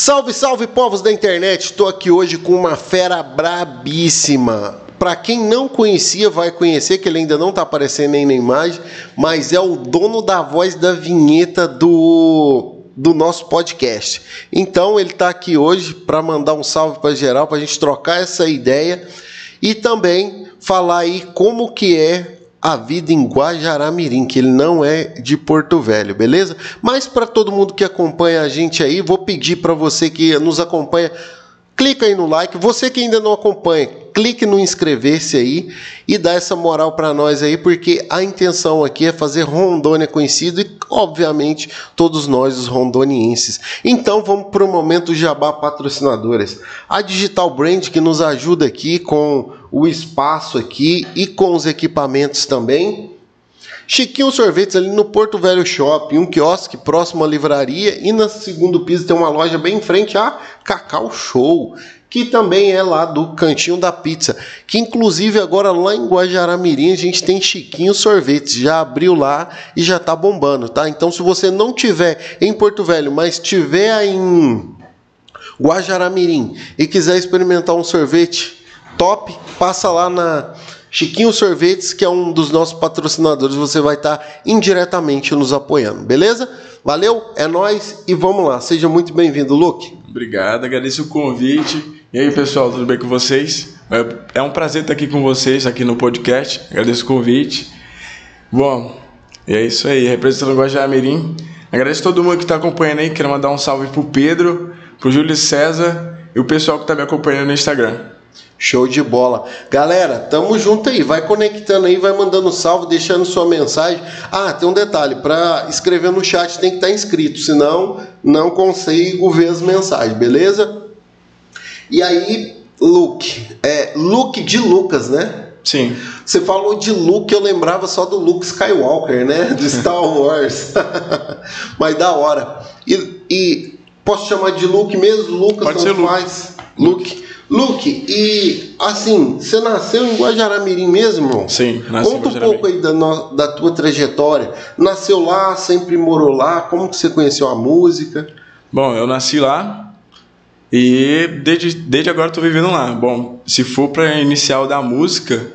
Salve, salve, povos da internet! Estou aqui hoje com uma fera brabíssima. Para quem não conhecia, vai conhecer, que ele ainda não está aparecendo aí na imagem, mas é o dono da voz da vinheta do do nosso podcast. Então ele está aqui hoje para mandar um salve para geral, para a gente trocar essa ideia e também falar aí como que é a vida em Guajará-Mirim, que ele não é de Porto Velho, beleza? Mas para todo mundo que acompanha a gente aí, vou pedir para você que nos acompanha, clica aí no like. Você que ainda não acompanha, clique no inscrever-se aí e dá essa moral para nós aí, porque a intenção aqui é fazer Rondônia conhecido e, obviamente, todos nós, os rondonienses. Então vamos para o momento Jabá Patrocinadores. A Digital Brand que nos ajuda aqui com o espaço aqui e com os equipamentos também. Chiquinho Sorvetes ali no Porto Velho Shopping, um quiosque próximo à livraria e no segundo piso tem uma loja bem em frente a Cacau Show, que também é lá do Cantinho da Pizza, que inclusive agora lá em Guajará-Mirim a gente tem Chiquinho Sorvetes, já abriu lá e já tá bombando, tá? Então se você não tiver em Porto Velho, mas tiver em Guajará-Mirim e quiser experimentar um sorvete top, passa lá na Chiquinho Sorvetes, que é um dos nossos patrocinadores, você vai estar indiretamente nos apoiando, beleza? Valeu, é nós e vamos lá. Seja muito bem-vindo, Luke. Obrigado, agradeço o convite. E aí, pessoal, tudo bem com vocês? É, é um prazer estar aqui com vocês aqui no podcast. Agradeço o convite. Bom, é isso aí, representando o Guajamirim. Agradeço todo mundo que está acompanhando aí. Quero mandar um salve pro Pedro, pro Júlio César e o pessoal que está me acompanhando no Instagram. Show de bola. Galera, tamo junto aí. Vai conectando aí, vai mandando salve, deixando sua mensagem. Ah, tem um detalhe: para escrever no chat tem que estar tá inscrito, senão não consigo ver as mensagens, beleza? E aí, Luke. É Luke de Lucas, né? Sim. Você falou de Luke, eu lembrava só do Luke Skywalker, né? De Star Wars. Mas da hora. E, e, posso chamar de Luke mesmo? Lucas Pode ser Luke. faz. Luke. Luke. Luke, e assim, você nasceu em Guajará-Mirim mesmo? Sim, nasci Conta um pouco aí da, no, da tua trajetória. Nasceu lá, sempre morou lá, como que você conheceu a música? Bom, eu nasci lá e desde, desde agora estou vivendo lá. Bom, se for para inicial da música,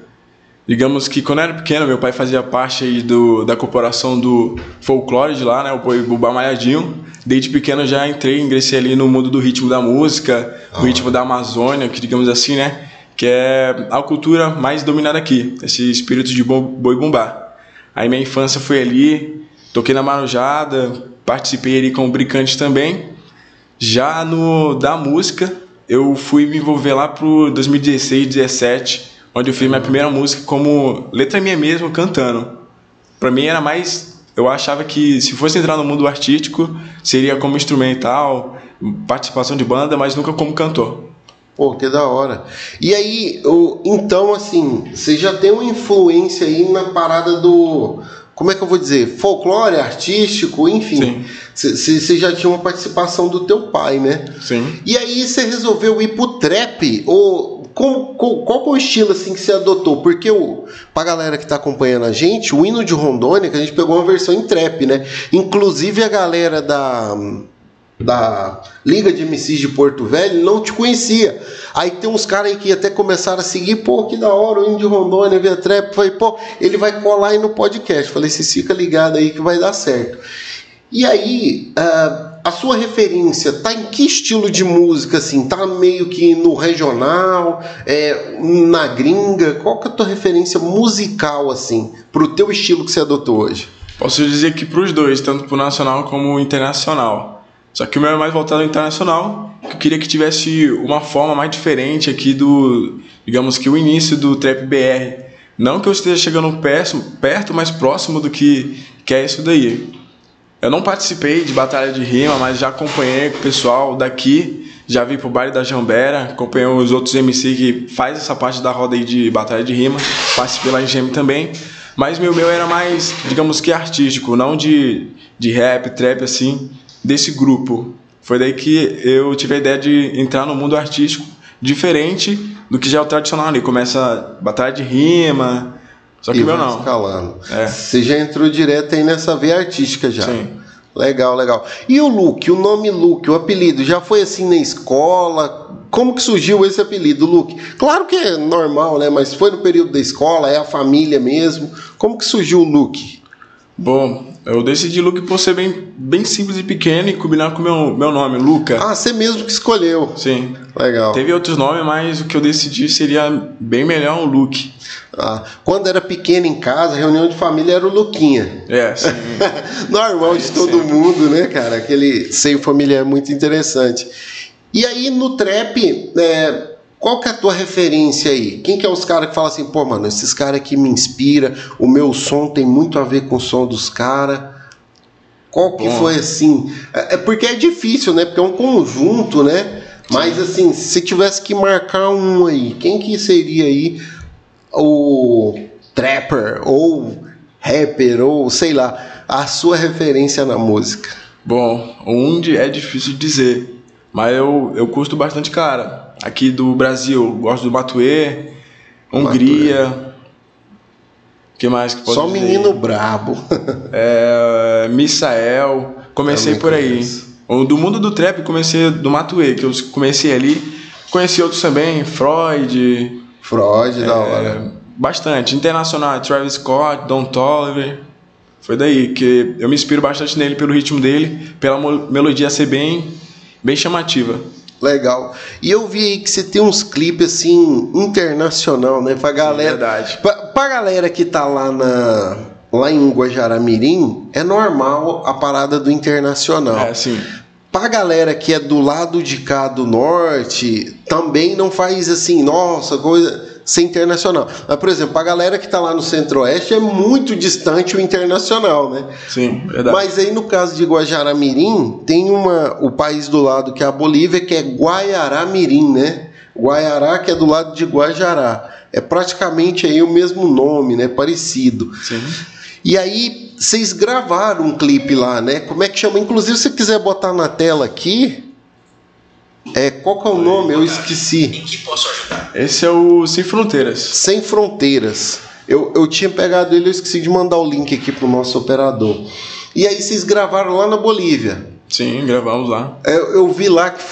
digamos que quando eu era pequeno, meu pai fazia parte aí do, da corporação do folclore de lá, né, o Bubá Malhadinho desde pequeno já entrei, ingressei ali no mundo do ritmo da música, ah. o ritmo da Amazônia, que digamos assim, né? Que é a cultura mais dominada aqui, esse espírito de boi bumbá. Aí minha infância foi ali, toquei na marujada, participei ali com o Bricante também. Já no da música, eu fui me envolver lá pro 2016, 17, onde eu fiz minha primeira música como letra minha mesmo cantando. Para mim era mais eu achava que se fosse entrar no mundo artístico, seria como instrumental, participação de banda, mas nunca como cantor. Pô, que da hora. E aí, então, assim, você já tem uma influência aí na parada do. Como é que eu vou dizer? Folclore, artístico, enfim. Você já tinha uma participação do teu pai, né? Sim. E aí você resolveu ir pro trap? Ou qual, qual o estilo assim que você adotou? Porque o, pra galera que tá acompanhando a gente, o hino de Rondônia, que a gente pegou uma versão em trap, né? Inclusive a galera da da Liga de MCs de Porto Velho não te conhecia. Aí tem uns caras aí que até começaram a seguir, pô, que da hora, o hino de Rondônia, via trap. Falei, pô, ele vai colar aí no podcast. Falei, você fica ligado aí que vai dar certo. E aí, uh, a sua referência tá em que estilo de música assim? Tá meio que no regional, é, na gringa? Qual que é a tua referência musical assim, pro teu estilo que você adotou hoje? Posso dizer que para os dois, tanto pro nacional como internacional. Só que o meu é mais voltado ao internacional. Eu queria que tivesse uma forma mais diferente aqui do, digamos que o início do trap BR. Não que eu esteja chegando perto, perto próximo do que, que é isso daí. Eu não participei de batalha de rima, mas já acompanhei o pessoal daqui, já vi pro baile da Jambera, acompanhei os outros MC que faz essa parte da roda aí de batalha de rima, participei lá em Gêmeo também. Mas meu meu era mais, digamos que artístico, não de, de rap, trap assim, desse grupo. Foi daí que eu tive a ideia de entrar no mundo artístico diferente do que já é o tradicional ali. Começa batalha de rima, só que e meu não. escalando. É. Você já entrou direto aí nessa veia artística já. Sim. Legal, legal. E o Luke, o nome Luke, o apelido, já foi assim na escola? Como que surgiu esse apelido, Luke? Claro que é normal, né? Mas foi no período da escola, é a família mesmo. Como que surgiu o Luke? Bom, eu decidi Luke por ser bem, bem simples e pequeno e combinar com o meu, meu nome, Luca. Ah, você mesmo que escolheu. Sim. Legal. Teve outros nomes, mas o que eu decidi seria bem melhor um Luke. Ah, quando era pequeno em casa, reunião de família era o Luquinha. É, sim. Normal de todo sim. mundo, né, cara? Aquele seio familiar é muito interessante. E aí no trap, é, qual que é a tua referência aí? Quem que é os caras que falam assim, pô, mano, esses caras aqui me inspira, o meu som tem muito a ver com o som dos caras. Qual que foi assim? É, é porque é difícil, né? Porque é um conjunto, né? Mas assim, se tivesse que marcar um aí, quem que seria aí o trapper ou rapper ou sei lá, a sua referência na música? Bom, onde é difícil dizer, mas eu, eu curto bastante cara. Aqui do Brasil, gosto do Matuê, Hungria. que mais que pode Só dizer? menino brabo. É, Misael, comecei por aí. conheço. O Do mundo do trap, comecei do Matuê, que eu comecei ali. Conheci outros também, Freud, Freud, da é, hora. bastante. Internacional, Travis Scott, Don Toliver. Foi daí que eu me inspiro bastante nele pelo ritmo dele, pela melodia ser bem, bem chamativa. Legal. E eu vi aí que você tem uns clipes assim internacional, né? Pra galera. verdade. Pra, pra galera que tá lá na lá em Guajará-Mirim, é normal a parada do internacional. É, sim. Pra galera que é do lado de cá do norte, também não faz assim, nossa, coisa ser internacional. Mas, por exemplo, pra galera que tá lá no centro-oeste, é muito distante o internacional, né? Sim, verdade. Mas aí no caso de Guajará-Mirim, tem uma, o país do lado que é a Bolívia, que é Guaiará-Mirim, né? Guaiará, que é do lado de Guajará. É praticamente aí o mesmo nome, né? Parecido. Sim. E aí, vocês gravaram um clipe lá, né? Como é que chama? Inclusive, se quiser botar na tela aqui. É, qual que é o nome? Eu esqueci. Em que posso ajudar? Esse é o Sem Fronteiras. Sem Fronteiras. Eu, eu tinha pegado ele, eu esqueci de mandar o link aqui pro nosso operador. E aí, vocês gravaram lá na Bolívia. Sim, gravamos lá. Eu, eu vi lá que.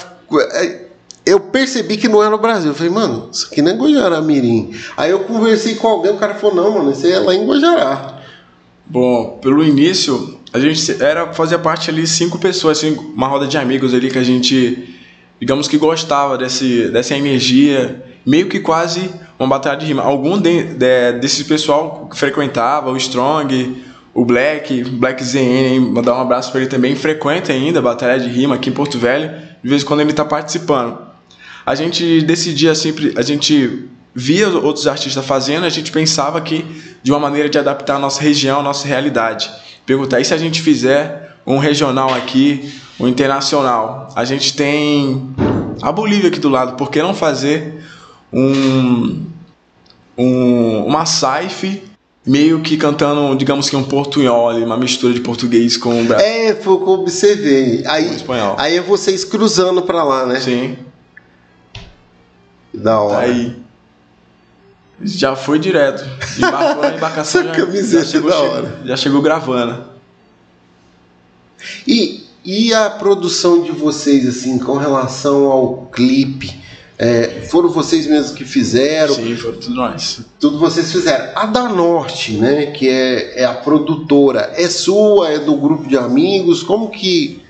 é, Eu percebi que não era no Brasil. Eu falei, mano, isso aqui não é Guajará-Mirim. Aí eu conversei com alguém, o cara falou, não, mano, isso aí é lá em Guajará. Bom, pelo início, a gente era fazia parte ali cinco pessoas, assim, uma roda de amigos ali que a gente, digamos que gostava desse, dessa energia, meio que quase uma batalha de rima. Algum de, de, desse pessoal que frequentava, o Strong, o Black, Black ZN, mandar um abraço para ele também, frequenta ainda a batalha de rima aqui em Porto Velho, de vez em quando ele está participando. A gente decidia sempre, a gente via outros artistas fazendo, a gente pensava que de uma maneira de adaptar a nossa região, a nossa realidade. Perguntar, e se a gente fizer um regional aqui, um internacional? A gente tem a Bolívia aqui do lado, por que não fazer um, um uma saife meio que cantando, digamos que um portunhol uma mistura de português com o. É, foi o que eu observei. Aí, espanhol. aí é vocês cruzando pra lá, né? Sim. Da hora. Aí já foi direto. Embarcou na embarcação. Essa já, camiseta já chegou, é da che- hora. Já chegou gravando. E, e a produção de vocês, assim, com relação ao clipe? É, foram vocês mesmos que fizeram? Sim, foi tudo nós. Tudo vocês fizeram. A da Norte, né? Que é, é a produtora, é sua, é do grupo de amigos? Como que.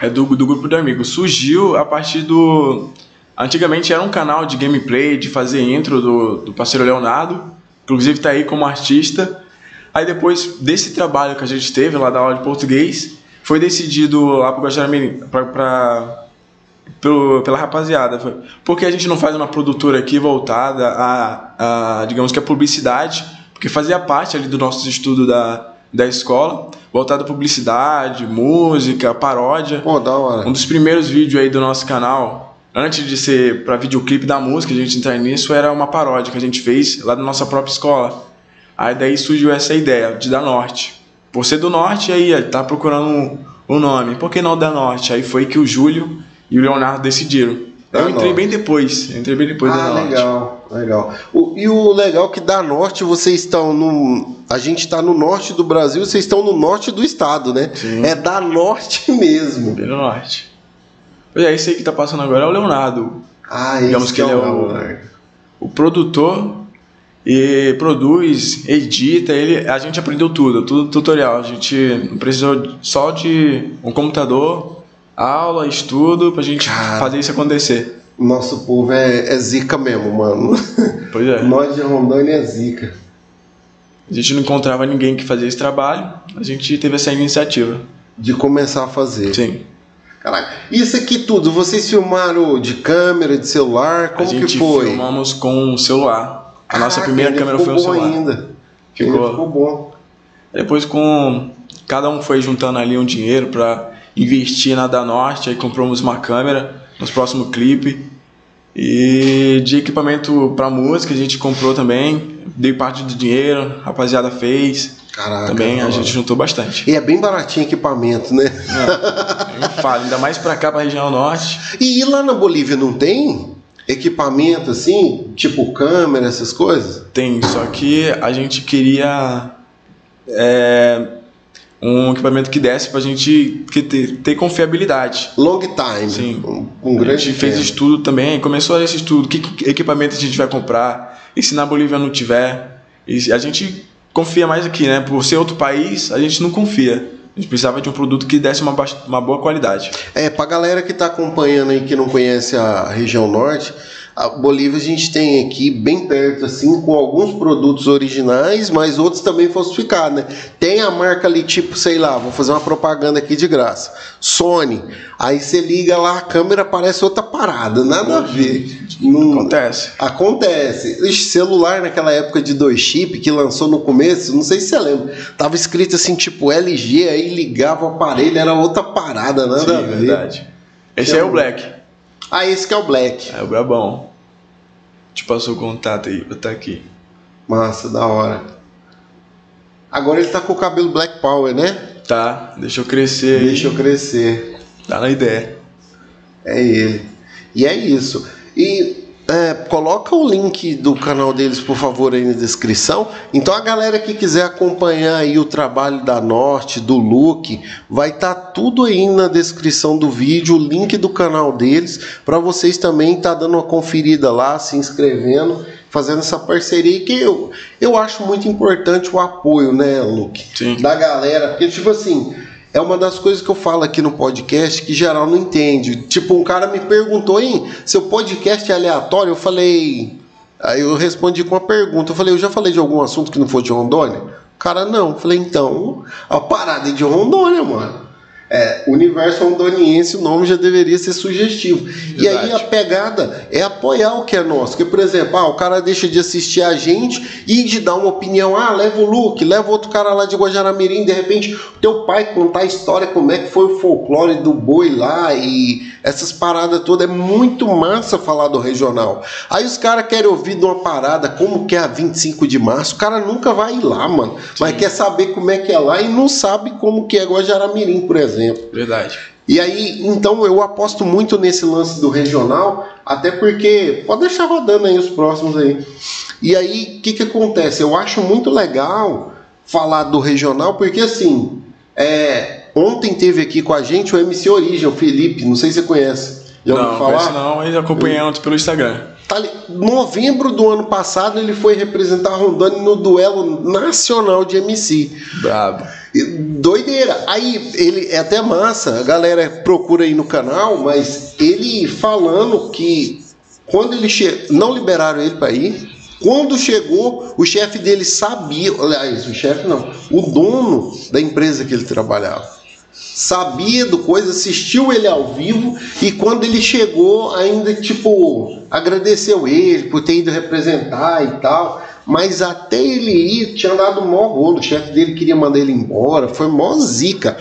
É do, do grupo de amigos. Surgiu a partir do. Antigamente era um canal de gameplay, de fazer intro do, do parceiro Leonardo. Inclusive tá aí como artista. Aí depois desse trabalho que a gente teve lá da aula de português, foi decidido lá pro Guajaramirim, pra, pra, pelo, pela rapaziada. Foi, Por que a gente não faz uma produtora aqui voltada a, a, digamos que a publicidade? Porque fazia parte ali do nosso estudo da, da escola, voltada a publicidade, música, paródia. Pô, da hora. Um dos primeiros vídeos aí do nosso canal, antes de ser para videoclipe da música, a gente entrar nisso, era uma paródia que a gente fez lá da nossa própria escola. Aí daí surgiu essa ideia de da Norte. Por ser do Norte, aí ele tá procurando um, um nome. Por que não da Norte? Aí foi que o Júlio e o Leonardo decidiram. Eu Da entrei Norte. bem depois. Eu entrei bem depois da Ah, Norte. legal, legal. O- e o legal é que da norte vocês estão no. A gente está no norte do Brasil, vocês estão no norte do estado, né? Sim. É da norte mesmo. Bem no norte. Pois é, esse aí que tá passando agora é o Leonardo, Ah, Digamos esse que ele é o- Leonardo. o produtor. E produz, edita, ele, a gente aprendeu tudo, tudo tutorial. A gente precisou só de um computador, aula, estudo, pra gente Cara. fazer isso acontecer. Nosso povo é, é zica mesmo, mano. Pois é. Nós de Rondônia é zica. A gente não encontrava ninguém que fazia esse trabalho, a gente teve essa iniciativa. De começar a fazer. Sim. Caraca, isso aqui tudo, vocês filmaram de câmera, de celular? Como a gente que foi? filmamos com o celular. A nossa Caraca, primeira câmera foi o bom celular. ainda. Ficou. Ainda ficou bom. Depois com cada um foi juntando ali um dinheiro para investir na da Norte, aí compramos uma câmera nos próximos clipe. E de equipamento para música a gente comprou também, dei parte do dinheiro, a rapaziada fez. Caraca. também a gente juntou bastante. E é bem baratinho equipamento, né? Nem falo, ainda mais para cá, para região norte. E lá na Bolívia não tem equipamento assim, tipo câmera, essas coisas? Tem, só que a gente queria é, um equipamento que desse pra gente que ter, ter confiabilidade. Long time. Sim. Um, um a grande gente fez estudo também, começou esse estudo, que, que equipamento a gente vai comprar, e se na Bolívia não tiver, e a gente confia mais aqui, né? Por ser outro país, a gente não confia. Gente precisava de um produto que desse uma, uma boa qualidade. É, pra galera que tá acompanhando aí que não conhece a região norte, a Bolívia a gente tem aqui bem perto, assim, com alguns produtos originais, mas outros também falsificados, né? Tem a marca ali, tipo, sei lá, vou fazer uma propaganda aqui de graça. Sony. Aí você liga lá, a câmera parece outra parada, nada a ver. Não- Acontece. Acontece. Ixi, celular naquela época de dois chip que lançou no começo, não sei se você lembra. Tava escrito assim, tipo LG, aí ligava o aparelho, era outra parada, nada Sim, a ver. verdade. Esse aí é o Black. Ah, esse que é o Black. É o Brabão. Te passou o contato aí, tá aqui. Massa, da hora. Agora ele tá com o cabelo Black Power, né? Tá, deixa eu crescer aí. Deixa eu crescer. Tá na ideia. É ele. E é isso. E é, coloca o link do canal deles, por favor, aí na descrição. Então a galera que quiser acompanhar aí o trabalho da Norte, do Luke, vai estar tudo aí na descrição do vídeo, o link do canal deles, para vocês também estar dando uma conferida lá, se inscrevendo, fazendo essa parceria que eu, eu acho muito importante o apoio, né, Luke? Sim. da galera, porque tipo assim, é uma das coisas que eu falo aqui no podcast que geral não entende. Tipo, um cara me perguntou, hein, seu podcast é aleatório? Eu falei, aí eu respondi com uma pergunta. Eu falei, eu já falei de algum assunto que não for de Rondônia? O cara, não. Eu falei, então, a parada é de Rondônia, mano. É, universo rondoniense, o nome já deveria ser sugestivo. E aí Verdade. a pegada é apoiar o que é nosso. Que, por exemplo, ah, o cara deixa de assistir a gente e de dar uma opinião. Ah, leva o Luke, leva outro cara lá de Guajaramirim. De repente, o teu pai contar a história, como é que foi o folclore do boi lá e essas paradas todas. É muito massa falar do regional. Aí os caras querem ouvir de uma parada como que é a 25 de março. O cara nunca vai ir lá, mano. Mas quer saber como é que é lá e não sabe como que é Guajaramirim, por exemplo. Verdade. E aí, então eu aposto muito nesse lance do regional, até porque pode deixar rodando aí os próximos aí. E aí, o que que acontece? Eu acho muito legal falar do regional, porque assim, é, ontem teve aqui com a gente o MC Origem, o Felipe, não sei se você conhece. Já ouviu não, falar? conhece não, mas acompanhei pelo Instagram. Tá novembro do ano passado ele foi representar a Rondônia no duelo nacional de MC. Brabo. Doideira. Aí ele é até massa, a galera procura aí no canal, mas ele falando que quando ele che... não liberaram ele para ir, quando chegou, o chefe dele sabia, aliás, o chefe não, o dono da empresa que ele trabalhava. Sabia do coisa, assistiu ele ao vivo e quando ele chegou, ainda tipo agradeceu ele por ter ido representar e tal. Mas até ele ir, tinha dado mó rolo. O chefe dele queria mandar ele embora. Foi mó zica.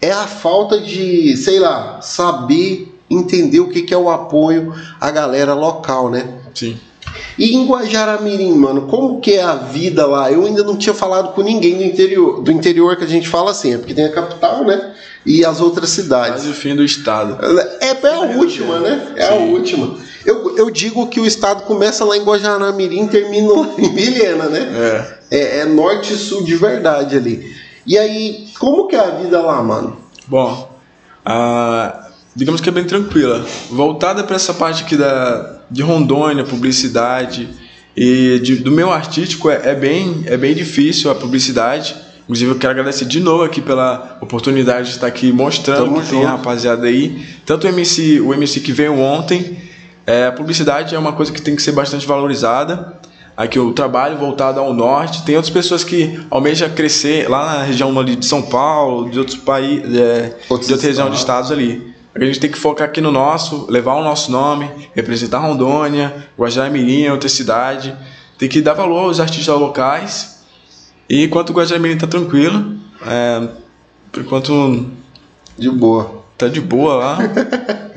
É a falta de, sei lá, saber entender o que que é o apoio à galera local, né? Sim. E em Guajaramirim, mano, como que é a vida lá? Eu ainda não tinha falado com ninguém do interior, do interior que a gente fala assim, é porque tem a capital, né? e as outras cidades. Quase o fim do estado. É, é a última, né? É a última. Eu, eu digo que o estado começa lá em Guajará-Mirim e termina lá em Vilhena, né? É. É, é norte e sul de verdade ali. E aí, como que é a vida lá, mano? Bom, ah, digamos que é bem tranquila. Voltada para essa parte aqui da, de Rondônia, publicidade e de- do meu artístico é, é bem, é bem difícil a publicidade. Inclusive, eu quero agradecer de novo aqui pela oportunidade de estar aqui mostrando Tamo que tem a junto. rapaziada aí. Tanto o MC, o MC que veio ontem, é, a publicidade é uma coisa que tem que ser bastante valorizada. Aqui o trabalho voltado ao norte. Tem outras pessoas que almejam crescer lá na região ali de São Paulo, de outros países, é, de outra região de estados. estados ali. A gente tem que focar aqui no nosso, levar o nosso nome, representar Rondônia, Guajará-Mirim, outra cidade. Tem que dar valor aos artistas locais. E enquanto o Guajará-Mirim tá tranquilo, é, por enquanto De boa. tá de boa lá.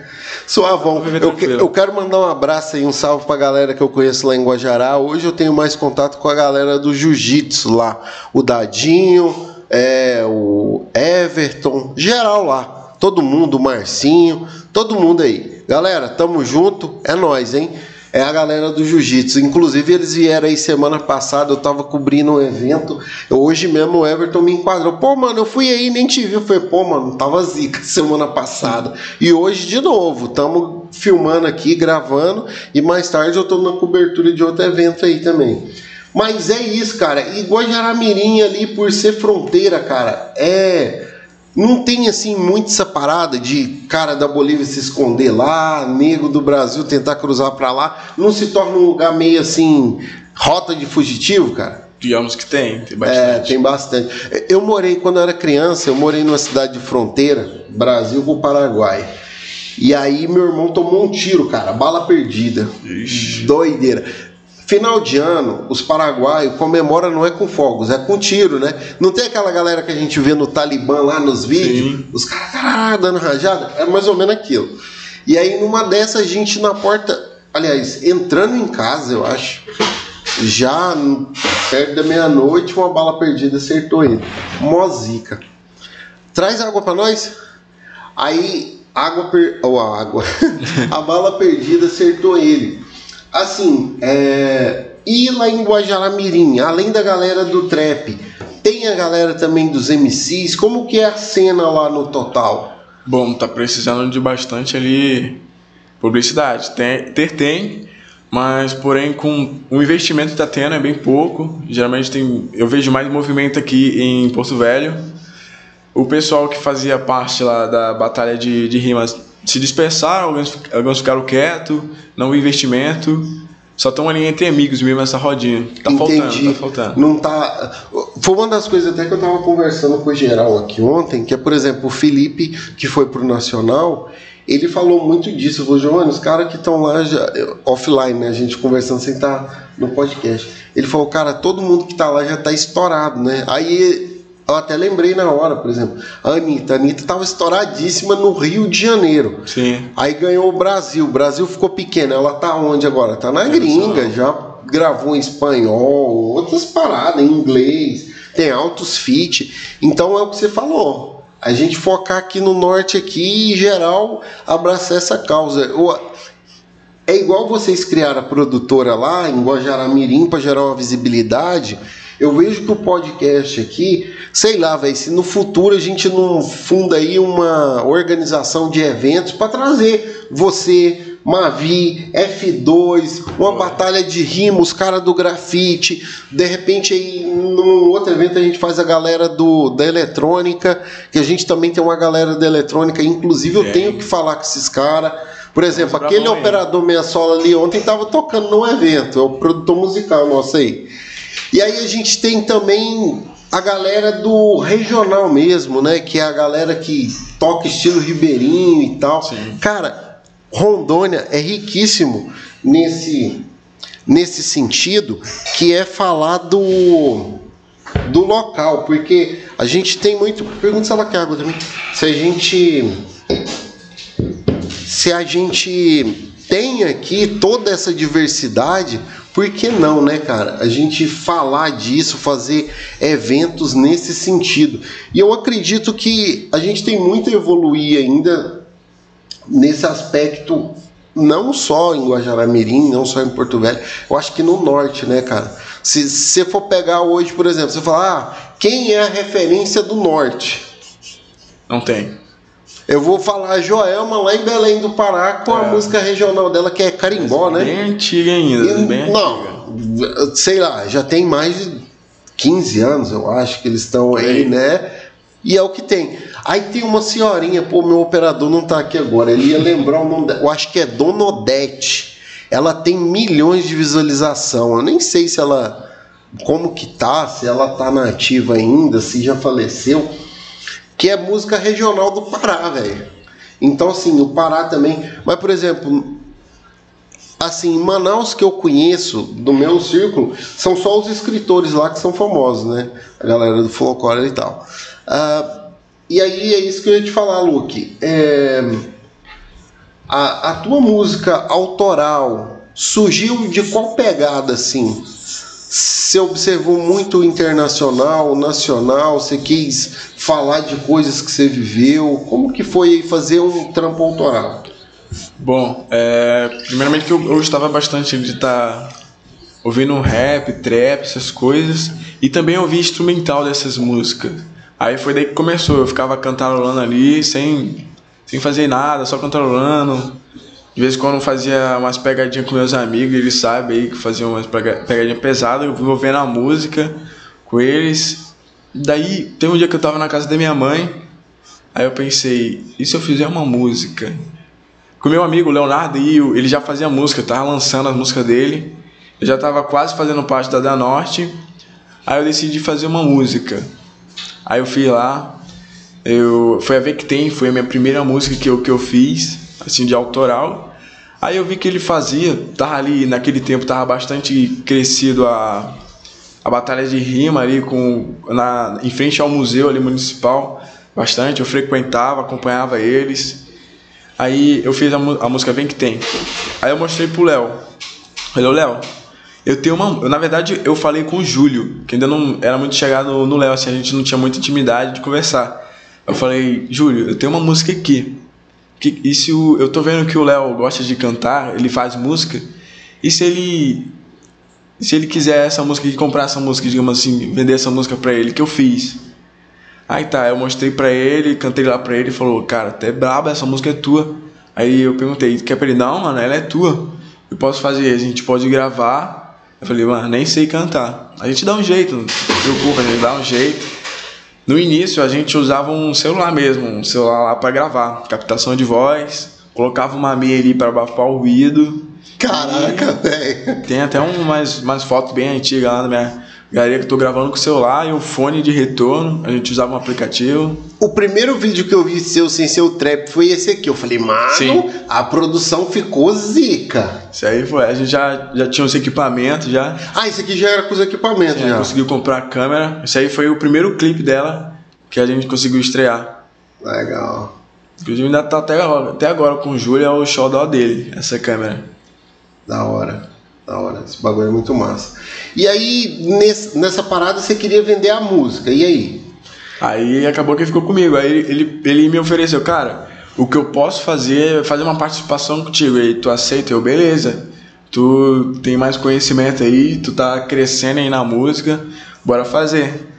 Suavão. Eu, que- eu quero mandar um abraço aí, um salve pra galera que eu conheço lá em Guajará. Hoje eu tenho mais contato com a galera do Jiu-Jitsu lá. O Dadinho, é, o Everton, geral lá. Todo mundo, Marcinho, todo mundo aí. Galera, tamo junto, é nós, hein? É a galera do Jiu-Jitsu. Inclusive, eles vieram aí semana passada, eu tava cobrindo um evento. Hoje mesmo o Everton me enquadrou. Pô, mano, eu fui aí, nem te vi. Eu falei, pô, mano, tava zica semana passada. E hoje de novo, tamo filmando aqui, gravando. E mais tarde eu tô na cobertura de outro evento aí também. Mas é isso, cara. E Guajará-Mirim ali, por ser fronteira, cara, é. Não tem assim muito essa parada de cara da Bolívia se esconder lá, nego do Brasil tentar cruzar pra lá. Não se torna um lugar meio assim, rota de fugitivo, cara? Digamos que tem, tem É, bastante. tem bastante. Eu morei, quando eu era criança, eu morei numa cidade de fronteira, Brasil com o Paraguai. E aí meu irmão tomou um tiro, cara, bala perdida. Ixi. Doideira. Final de ano, os paraguaios comemoram não é com fogos, é com tiro, né? Não tem aquela galera que a gente vê no Talibã lá nos vídeos, Sim. os caras caralho, dando rajada, é mais ou menos aquilo. E aí numa dessas a gente na porta, aliás, entrando em casa, eu acho, já perto da meia-noite, uma bala perdida acertou ele. Mozica. Traz água pra nós? Aí, água per... ou a água. a bala perdida acertou ele. Assim, é... e lá em Guajará-Mirim, além da galera do trap, tem a galera também dos MCs. Como que é a cena lá no total? Bom, tá precisando de bastante ali publicidade. Tem, ter tem, mas porém com o investimento que tá tendo é bem pouco. Geralmente tem, eu vejo mais movimento aqui em Porto Velho. O pessoal que fazia parte lá da batalha de, de rimas se dispersaram, alguns, alguns ficaram quietos, não houve investimento. Só estão ali entre amigos mesmo essa rodinha. Tá faltando, tá faltando. Não tá. Foi uma das coisas até que eu tava conversando com o geral aqui ontem, que é, por exemplo, o Felipe, que foi pro Nacional, ele falou muito disso. Falou, Giovanni, os caras que estão lá já, offline, né? A gente conversando sem estar no podcast. Ele falou, cara, todo mundo que tá lá já tá estourado, né? Aí eu até lembrei na hora, por exemplo, a Anitta. A Anitta tava estouradíssima no Rio de Janeiro. Sim. Aí ganhou o Brasil. O Brasil ficou pequeno. Ela tá onde agora? Tá na gringa. Já gravou em espanhol, outras paradas, em inglês. Tem altos feat. Então é o que você falou. A gente focar aqui no norte aqui e, em geral, abraçar essa causa. É igual vocês criaram a produtora lá em Guajará-Mirim para gerar uma visibilidade. Eu vejo que o podcast aqui, sei lá, velho, se no futuro a gente não funda aí uma organização de eventos para trazer você, Mavi, F2, uma batalha de rima, os caras do grafite. De repente aí num outro evento a gente faz a galera do da eletrônica, que a gente também tem uma galera da eletrônica, inclusive eu tenho que falar com esses caras. Por exemplo, aquele operador meia sola ali ontem tava tocando num evento, é o produtor musical nosso aí. E aí a gente tem também a galera do regional mesmo, né? Que é a galera que toca estilo ribeirinho e tal. Sim. Cara, Rondônia é riquíssimo nesse, nesse sentido, que é falar do, do local, porque a gente tem muito. Pergunta se ela quer água também. Se a gente. Se a gente tem aqui toda essa diversidade, por que não, né, cara? A gente falar disso, fazer eventos nesse sentido. E eu acredito que a gente tem muito a evoluir ainda nesse aspecto, não só em Guajará-Mirim, não só em Porto Velho, eu acho que no norte, né, cara? Se você for pegar hoje, por exemplo, você falar, ah, quem é a referência do norte? Não tem. Eu vou falar a Joelma lá em Belém do Pará com a É. música regional dela que é Carimbó, né? Bem antiga ainda. E- bem não, sei lá, já tem mais de 15 anos, eu acho que eles estão aí, né? E é o que tem. Aí tem uma senhorinha, pô, meu operador não tá aqui agora. Ele ia lembrar o nome dela. Eu acho que é Dona Odete. Ela tem milhões de visualização. Eu nem sei se ela. Como que tá, se ela tá na ativa ainda, se já faleceu. Que é música regional do Pará, velho. Então, assim, o Pará também. Mas, por exemplo, assim, Manaus que eu conheço, do meu círculo, são só os escritores lá que são famosos, né? A galera do folclore e tal. Ah, e aí é isso que eu ia te falar, Luke. É, a, a tua música autoral surgiu de qual pegada, assim? Você observou muito internacional, nacional, você quis falar de coisas que você viveu. Como que foi fazer um trampo autoral? Bom, é, primeiramente eu, eu gostava bastante de estar ouvindo um rap, trap, essas coisas, e também ouvir instrumental dessas músicas. Aí foi daí que começou, eu ficava cantarolando ali, sem, sem fazer nada, só cantarolando. De vez em quando fazia umas pegadinhas com meus amigos, eles sabem aí que fazia umas pega- pegadinhas pesadas, eu envolvendo a música com eles. Daí, tem um dia que eu tava na casa da minha mãe, aí eu pensei, e se eu fizer uma música? Com meu amigo Leonardo ele já fazia música, eu tava lançando as músicas dele. Eu já tava quase fazendo parte da Da Norte. Aí eu decidi fazer uma música. Aí eu fui lá, eu foi a ver que tem, foi a minha primeira música que eu, que eu fiz, assim de autoral. Aí eu vi que ele fazia, tava ali naquele tempo tava bastante crescido a a batalha de rima ali com na em frente ao museu ali municipal, bastante, eu frequentava, acompanhava eles. Aí eu fiz a, a música Vem Que Tem. Aí eu mostrei pro Léo. "Ô, Léo, eu tenho uma. eu, Na verdade, eu falei com o Júlio, que ainda não era muito chegado no Léo, assim, a gente não tinha muita intimidade de conversar. Eu falei, Júlio, eu tenho uma música aqui. Que, e se o, eu tô vendo que o Léo gosta de cantar, ele faz música. E se ele. Se ele quiser essa música e comprar essa música, digamos assim, vender essa música pra ele, que eu fiz. Aí tá, eu mostrei pra ele, cantei lá pra ele e falou, cara, até braba, essa música é tua. Aí eu perguntei, quer pra ele? Não, mano, ela é tua. Eu posso fazer, a gente pode gravar. Eu falei, mano, nem sei cantar. A gente dá um jeito, não se preocupa, a gente dá um jeito. No início a gente usava um celular mesmo, um celular lá pra gravar, captação de voz, colocava uma meia ali pra abafar o ruído. Caraca, velho. Tem até um, umas, umas fotos bem antigas lá na minha galeria que eu tô gravando com o celular e um fone de retorno. A gente usava um aplicativo. O primeiro vídeo que eu vi seu sem ser o trap foi esse aqui. Eu falei, mano, Sim. a produção ficou zica. Isso aí foi. A gente já, já tinha os equipamentos já. Ah, esse aqui já era com os equipamentos A gente já. conseguiu comprar a câmera. Esse aí foi o primeiro clipe dela que a gente conseguiu estrear. Legal. Inclusive ainda tá até agora, até agora com o Júlio, é o show dele, essa câmera. Da hora. Da hora. Esse bagulho é muito massa. E aí, nesse- nessa parada, você queria vender a música. E aí? Aí acabou que ficou comigo. Aí ele, ele, me ofereceu, cara, o que eu posso fazer é fazer uma participação contigo. Aí tu aceita? Eu, beleza. Tu tem mais conhecimento aí, tu tá crescendo aí na música, bora fazer.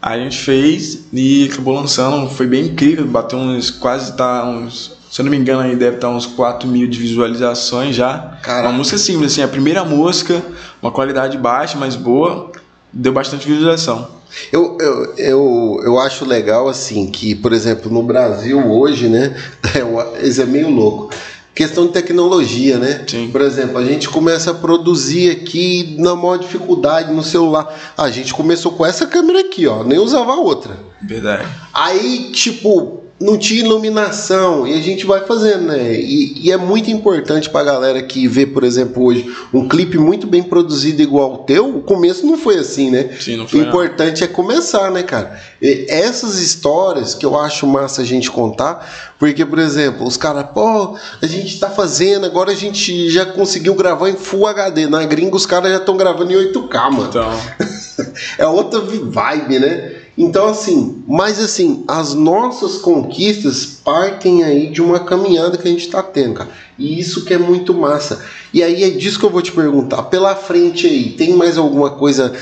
A gente fez e acabou lançando, foi bem incrível, bateu uns quase tá uns, se eu não me engano aí deve estar uns 4 mil de visualizações já. Caraca. Uma música simples, assim, a primeira música, uma qualidade baixa, mas boa, deu bastante visualização. Eu, eu, eu, eu acho legal, assim, que, por exemplo, no Brasil hoje, né? Isso é meio louco. Questão de tecnologia, né? Sim. Por exemplo, a gente começa a produzir aqui na maior dificuldade no celular. A gente começou com essa câmera aqui, ó. Nem usava a outra. Verdade. Aí, tipo, não tinha iluminação e a gente vai fazendo, né? E, e é muito importante pra galera que vê, por exemplo, hoje um clipe muito bem produzido igual o teu. O começo não foi assim, né? Sim, não foi, O importante é começar, né, cara? E essas histórias que eu acho massa a gente contar, porque, por exemplo, os caras, pô, a gente tá fazendo, agora a gente já conseguiu gravar em Full HD. Na gringa, os caras já estão gravando em 8K, mano. Então, É outra vibe, né? Então, assim, mas assim, as nossas conquistas partem aí de uma caminhada que a gente tá tendo, cara. E isso que é muito massa. E aí é disso que eu vou te perguntar. Pela frente aí, tem mais alguma coisa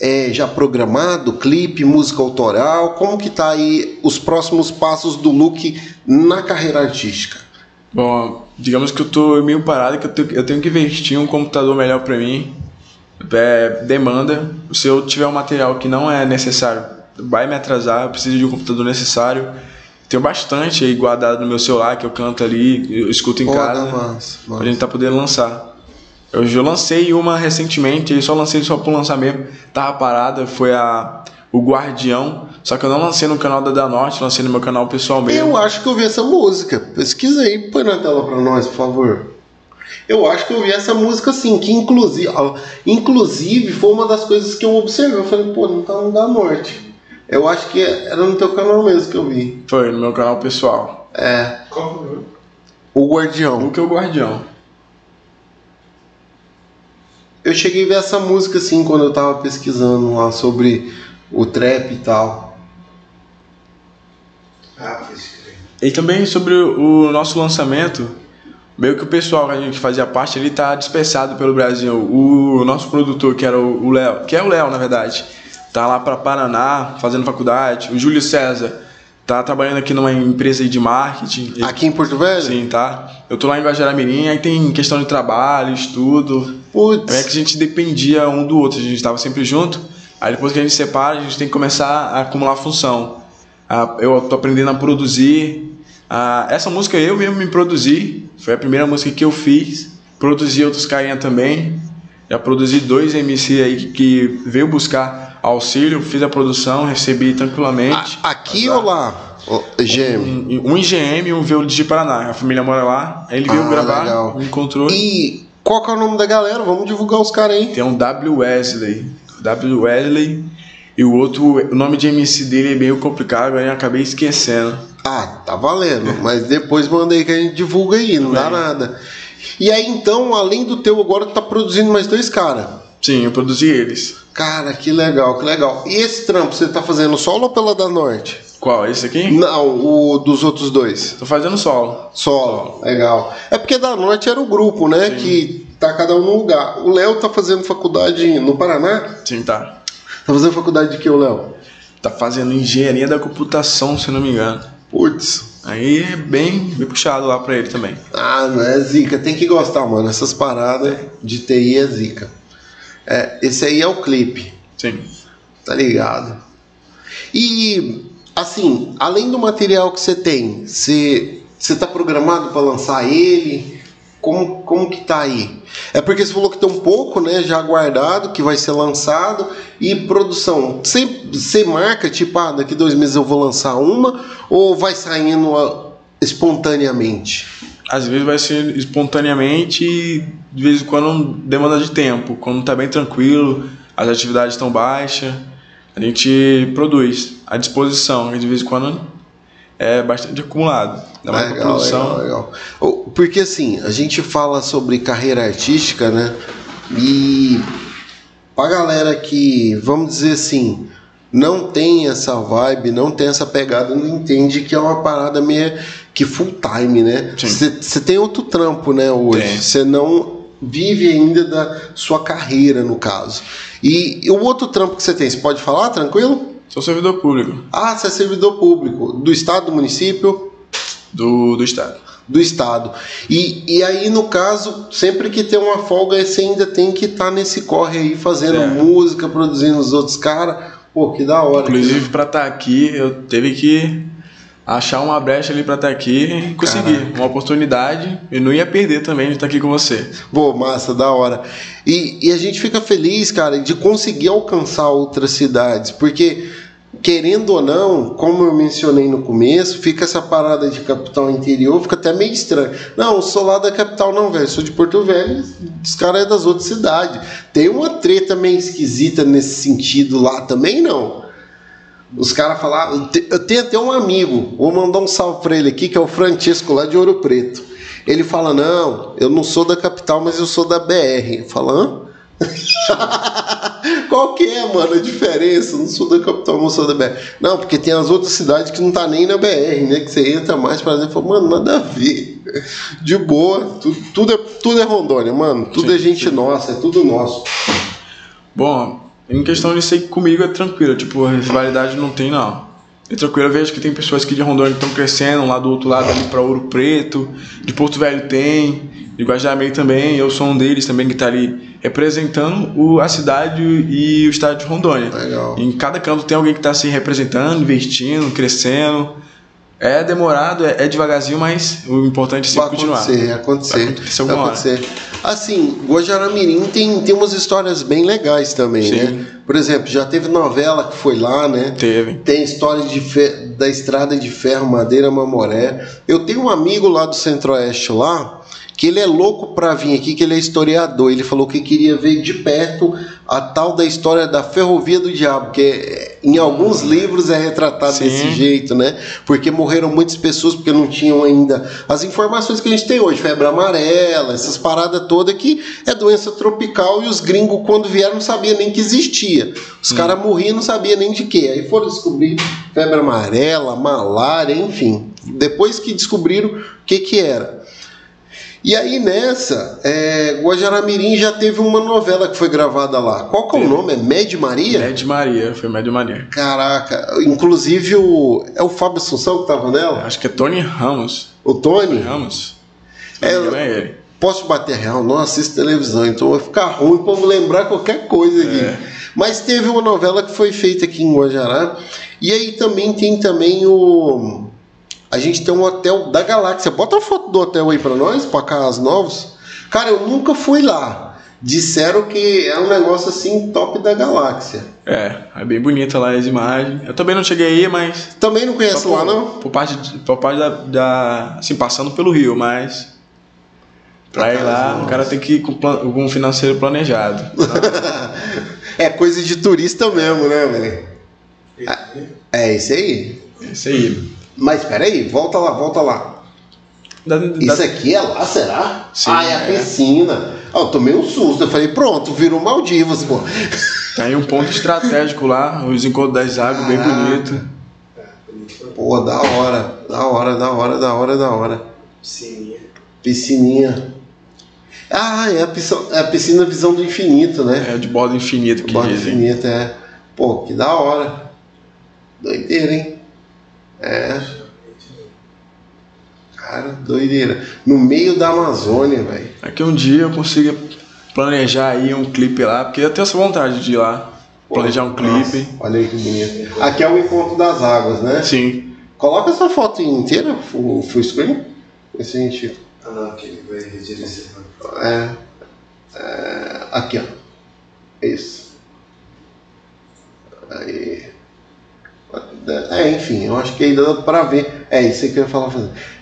é, já programado? Clipe, música autoral? Como que tá aí os próximos passos do Luke na carreira artística? bom, digamos que eu tô meio parado, que eu tenho, que investir em um computador melhor pra mim. É, demanda. Se eu tiver um material que não é necessário, vai me atrasar. Eu preciso de um computador necessário. Tenho bastante aí guardado no meu celular que eu canto ali, eu escuto em Foda, casa. massa, Pra massa. gente tá podendo lançar. Eu já lancei uma recentemente, só lancei só por lançar mesmo. Tava parada, foi a o Guardião. Só que eu não lancei no canal da Da Norte, lancei no meu canal pessoal mesmo. Eu acho que eu vi essa música. Pesquisa aí, põe na tela pra nós, por favor. Eu acho que eu vi essa música sim, que inclusive, inclusive foi uma das coisas que eu observei. Eu falei, pô, não tá no da norte. Eu acho que era no teu canal mesmo que eu vi. Foi no meu canal pessoal. É, Qual foi o nome? o Guardião. O que é o Guardião? Eu cheguei a ver essa música assim quando eu tava pesquisando lá sobre o trap e tal. Ah. E também sobre o nosso lançamento, meio que o pessoal que a gente fazia parte ele tá dispersado pelo Brasil. O nosso produtor, que era o Léo, que é o Léo na verdade, tá lá para Paraná fazendo faculdade. O Júlio César tá trabalhando aqui numa empresa de marketing. Aqui em Porto Velho? Sim, tá? Eu tô lá em Guajaramirim, aí tem questão de trabalho, estudo. Putz. É que a gente dependia um do outro, a gente estava sempre junto. Aí depois que a gente separa, a gente tem que começar a acumular função. Ah, eu tô aprendendo a produzir. Ah, essa música eu mesmo me produzi, foi a primeira música que eu fiz. Produzi outros carinha também. Já produzi dois MC aí que veio buscar auxílio, fiz a produção, recebi tranquilamente. A- aqui ou lá? GM. Um, um IGM e um veio de Paraná. A família mora lá. Aí ele veio Ah, gravar, legal. me encontrou. E qual que é o nome da galera? Vamos divulgar os caras aí. Tem um W Wesley. W Wesley. E o outro, o nome de MC dele é meio complicado, aí eu acabei esquecendo. Ah, tá valendo. Mas depois manda aí que a gente divulga aí, não dá nada. E aí então, além do teu, agora tu tá produzindo mais dois caras. Sim, eu produzi eles. Cara, que legal, que legal. E esse trampo você tá fazendo solo ou pela da Norte? Qual? Esse aqui? Não, o dos outros dois. Tô fazendo solo. Solo, legal. É porque da Norte era o grupo, né? Que tá cada um num lugar. O Léo tá fazendo faculdade no Paraná? Sim, tá. Tá fazendo faculdade de que, o Léo? Tá fazendo engenharia da computação, se não me engano. Putz. Aí é bem, bem puxado lá pra ele também. Ah, não é zica. Tem que gostar, mano. Essas paradas de TI é zica. É, esse aí é o clipe, Sim. tá ligado? E, assim, além do material que você tem, você, você tá programado para lançar ele? Como, como que tá aí? É porque você falou que tem um pouco, né, já guardado, que vai ser lançado. E produção, você, você marca, tipo, ah, daqui dois meses eu vou lançar uma? Ou vai saindo ah, espontaneamente? Às vezes vai ser espontaneamente e de vez em quando demanda de tempo. Quando tá bem tranquilo, as atividades estão baixas, a gente produz à disposição. E de vez em quando é bastante acumulado. Ainda mais Legal, produção. legal, legal. Porque assim, a gente fala sobre carreira artística, né? E pra galera que, vamos dizer assim, não tem essa vibe, não tem essa pegada, não entende que é uma parada meio que full time, né? Você tem outro trampo, né, hoje. Você não vive ainda da sua carreira, no caso. E, e o outro trampo que você tem, você pode falar tranquilo? Sou servidor público Ah, você é servidor público do estado, do município? do, do estado. do estado. E, e aí, no caso, sempre que tem uma folga, você ainda tem que estar nesse corre aí, fazendo É. música, produzindo os outros caras. Pô, que da hora. Inclusive, pra estar aqui, eu teve que achar uma brecha ali pra estar aqui e conseguir. Caraca. Uma oportunidade. E não ia perder também de estar aqui com você. Pô, massa, da hora. E, e a gente fica feliz, cara, de conseguir alcançar outras cidades, porque querendo ou não, como eu mencionei no começo, fica essa parada de capital interior, fica até meio estranho. Não, eu sou lá da capital, não, velho. Sou de Porto Velho, os caras é das outras cidades. Tem uma treta meio esquisita nesse sentido lá também, não. Os caras falaram. Eu tenho até um amigo, vou mandar um salve pra ele aqui, que é o Francisco, lá de Ouro Preto. Ele fala: Não, eu não sou da capital, mas eu sou da BR. Fala, hã? Qual que é, mano, a diferença? Não sou da capital, sou da BR. Não, porque tem as outras cidades que não tá nem na BR, né? Que você entra mais para dentro e fala, mano, nada a ver. De boa, tudo, tudo, é, tudo é Rondônia, mano. Tudo sim, é gente sim. nossa, é tudo nosso. Bom, em questão de ser comigo é tranquilo, tipo, a rivalidade não tem, não. É tranquilo, eu vejo que tem pessoas aqui de Rondônia que estão crescendo, lá do outro lado, ali para Ouro Preto, de Porto Velho tem, de Guajamei também, eu sou um deles também que está ali representando o, a cidade e o estado de Rondônia. Legal. Em cada canto tem alguém que está se representando, investindo, crescendo. É demorado, é, é devagarzinho, mas o importante é sempre continuar. Acontecer, acontecer, vai acontecer. Vai acontecer. Assim, Guajaramirim tem, tem umas histórias bem legais também, Sim. né? Por exemplo, já teve novela que foi lá, né? Teve. Tem história de fe... da estrada de ferro Madeira Mamoré. Eu tenho um amigo lá do Centro-Oeste lá, que ele é louco para vir aqui, que ele é historiador. Ele falou que queria ver de perto a tal da história da Ferrovia do Diabo, que é, em alguns livros é retratado Sim. desse jeito, né? Porque morreram muitas pessoas porque não tinham ainda as informações que a gente tem hoje, febre amarela, essas paradas todas que é doença tropical e os gringos quando vieram não sabiam nem que existia. Os hum. caras morriam não sabiam nem de quê. Aí foram descobrir febre amarela, malária, enfim. Depois que descobriram o que que era. E aí nessa, é, Guajaramirim já teve uma novela que foi gravada lá. Qual que é o nome? É Med Maria? Med Maria, foi Med Maria. Caraca, inclusive o. É o Fábio Assunção que tava nela? Acho que é Tony Ramos. O Tony? Tony Ramos. É, é ele. Posso bater real? Não assisto televisão, então vai ficar ruim para lembrar qualquer coisa aqui. É. Mas teve uma novela que foi feita aqui em Guajará. E aí também tem também o a gente tem um hotel da Galáxia. Bota a foto do hotel aí para nós, para Carros Novos. Cara, eu nunca fui lá. Disseram que é um negócio assim top da galáxia. É, é bem bonita lá as imagens. Eu também não cheguei aí, mas. Também não conheço lá, não? Por parte, por parte da, da, Assim, passando pelo rio, mas. Pra ir lá, o cara tem que ir com, com um financeiro planejado. é coisa de turista mesmo, né, velho? É, é isso aí. É isso aí. Mas peraí, volta lá, volta lá. Da, da... Isso aqui é lá, será? Sim, ah, é a piscina. Ah, eu tomei um susto. Eu falei, pronto, virou Maldivas, pô. Tem um ponto estratégico lá, os encontros das águas, bem bonito. Pô, da hora, da hora, da hora, da hora, da hora. Piscininha. Piscininha. Ah, é a piscina, é a piscina Visão do Infinito, né? É, de borda infinito que borda dizem. infinito, é. Pô, que da hora. Doideira, hein? É. Cara, doideira. No meio da Amazônia, velho. Aqui um dia eu consiga planejar aí um clipe lá, porque eu tenho essa vontade de ir lá. Planejar um clipe. Nossa, olha aí que bonito. Aqui é o encontro das águas, né? Sim. Coloca essa foto inteira, full, full screen. Esse a gente. Ah não, aqui ele vai redirecionar. É, é. Aqui, ó. Isso. Aí. É, enfim, eu acho que ainda dá para ver. É isso que eu ia falar.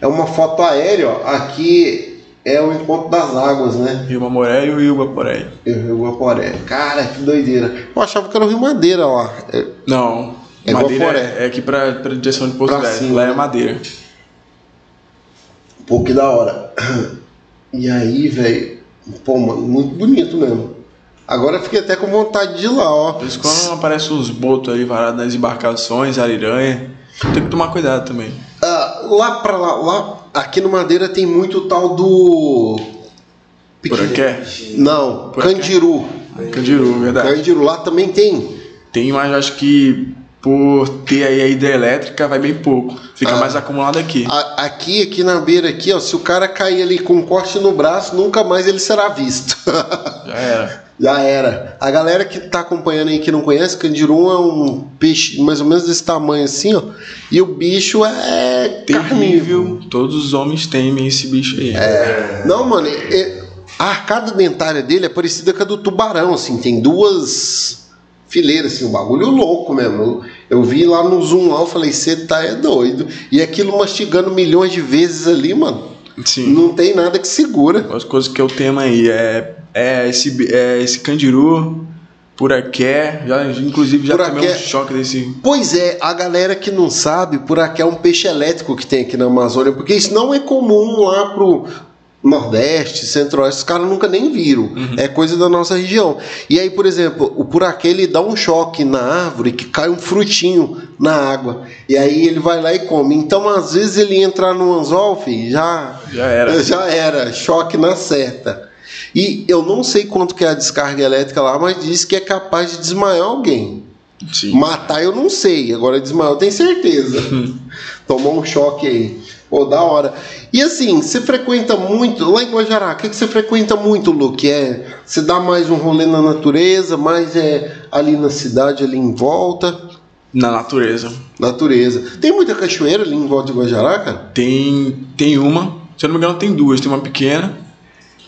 É uma foto aérea, ó. Aqui é o encontro das águas, né? Rio Mamoré e o Rio Guaporé. E o Rio Guaporé. Cara, que doideira. Eu achava que era o Rio Madeira lá. É... Não. É Madeira Guaporé. é aqui pra, pra direção de Porto Velho. Lá é Madeira. Pô, que da hora. E aí, velho. Pô, mano, muito bonito mesmo. Agora fiquei até com vontade de ir lá, ó. Por isso quando aparecem uns botos ali varados nas embarcações, ariranha, tem que tomar cuidado também. Ah, lá pra lá, lá, aqui no Madeira tem muito tal do. Puraqué? Não, Puraqué? Candiru. Candiru, verdade. Candiru, lá também tem. Tem, mas acho que por ter aí a hidrelétrica vai bem pouco. Fica ah, mais acumulado aqui. A, aqui, aqui na beira aqui, ó, se o cara cair ali com um corte no braço, nunca mais ele será visto. Já era. Já era. A galera que tá acompanhando aí que não conhece, candiru é um peixe mais ou menos desse tamanho assim, ó. E o bicho é terrível. Todos os homens temem esse bicho aí. É. Não, mano, é, a arcada dentária dele é parecida com a do tubarão, assim. Tem duas fileiras, assim, um bagulho louco mesmo. Eu vi lá no Zoom lá, eu falei, você tá é doido. E aquilo mastigando milhões de vezes ali, mano. Sim. Não tem nada que segura. As coisas que eu tenho aí é, é, esse, é esse candiru, puraqué, já, inclusive já tomei Puraqué. um choque desse. Pois é, a galera que não sabe, por aqui é um peixe elétrico que tem aqui na Amazônia, porque isso não é comum lá pro Nordeste, Centro-Oeste, os caras nunca nem viram. É coisa da nossa região. E aí, por exemplo, o puraquê ele dá um choque na árvore que cai um frutinho na água. E aí ele vai lá e come. Então, às vezes, ele entrar no anzol, filho, já, Já era. já era, choque na certa. E eu não sei quanto que é a descarga elétrica lá, mas diz que é capaz de desmaiar alguém. Sim. Matar eu não sei, agora desmaiar eu tenho certeza. Tomou um choque aí. Pô, da hora. E assim, você frequenta muito, lá em Guajará, o que, que você frequenta muito, Luke? É, você dá mais um rolê na natureza, mais é ali na cidade, ali em volta? Na natureza. Natureza. Tem muita cachoeira ali em volta de Guajará, cara? Tem, tem uma, se eu não me engano, tem duas. Tem uma pequena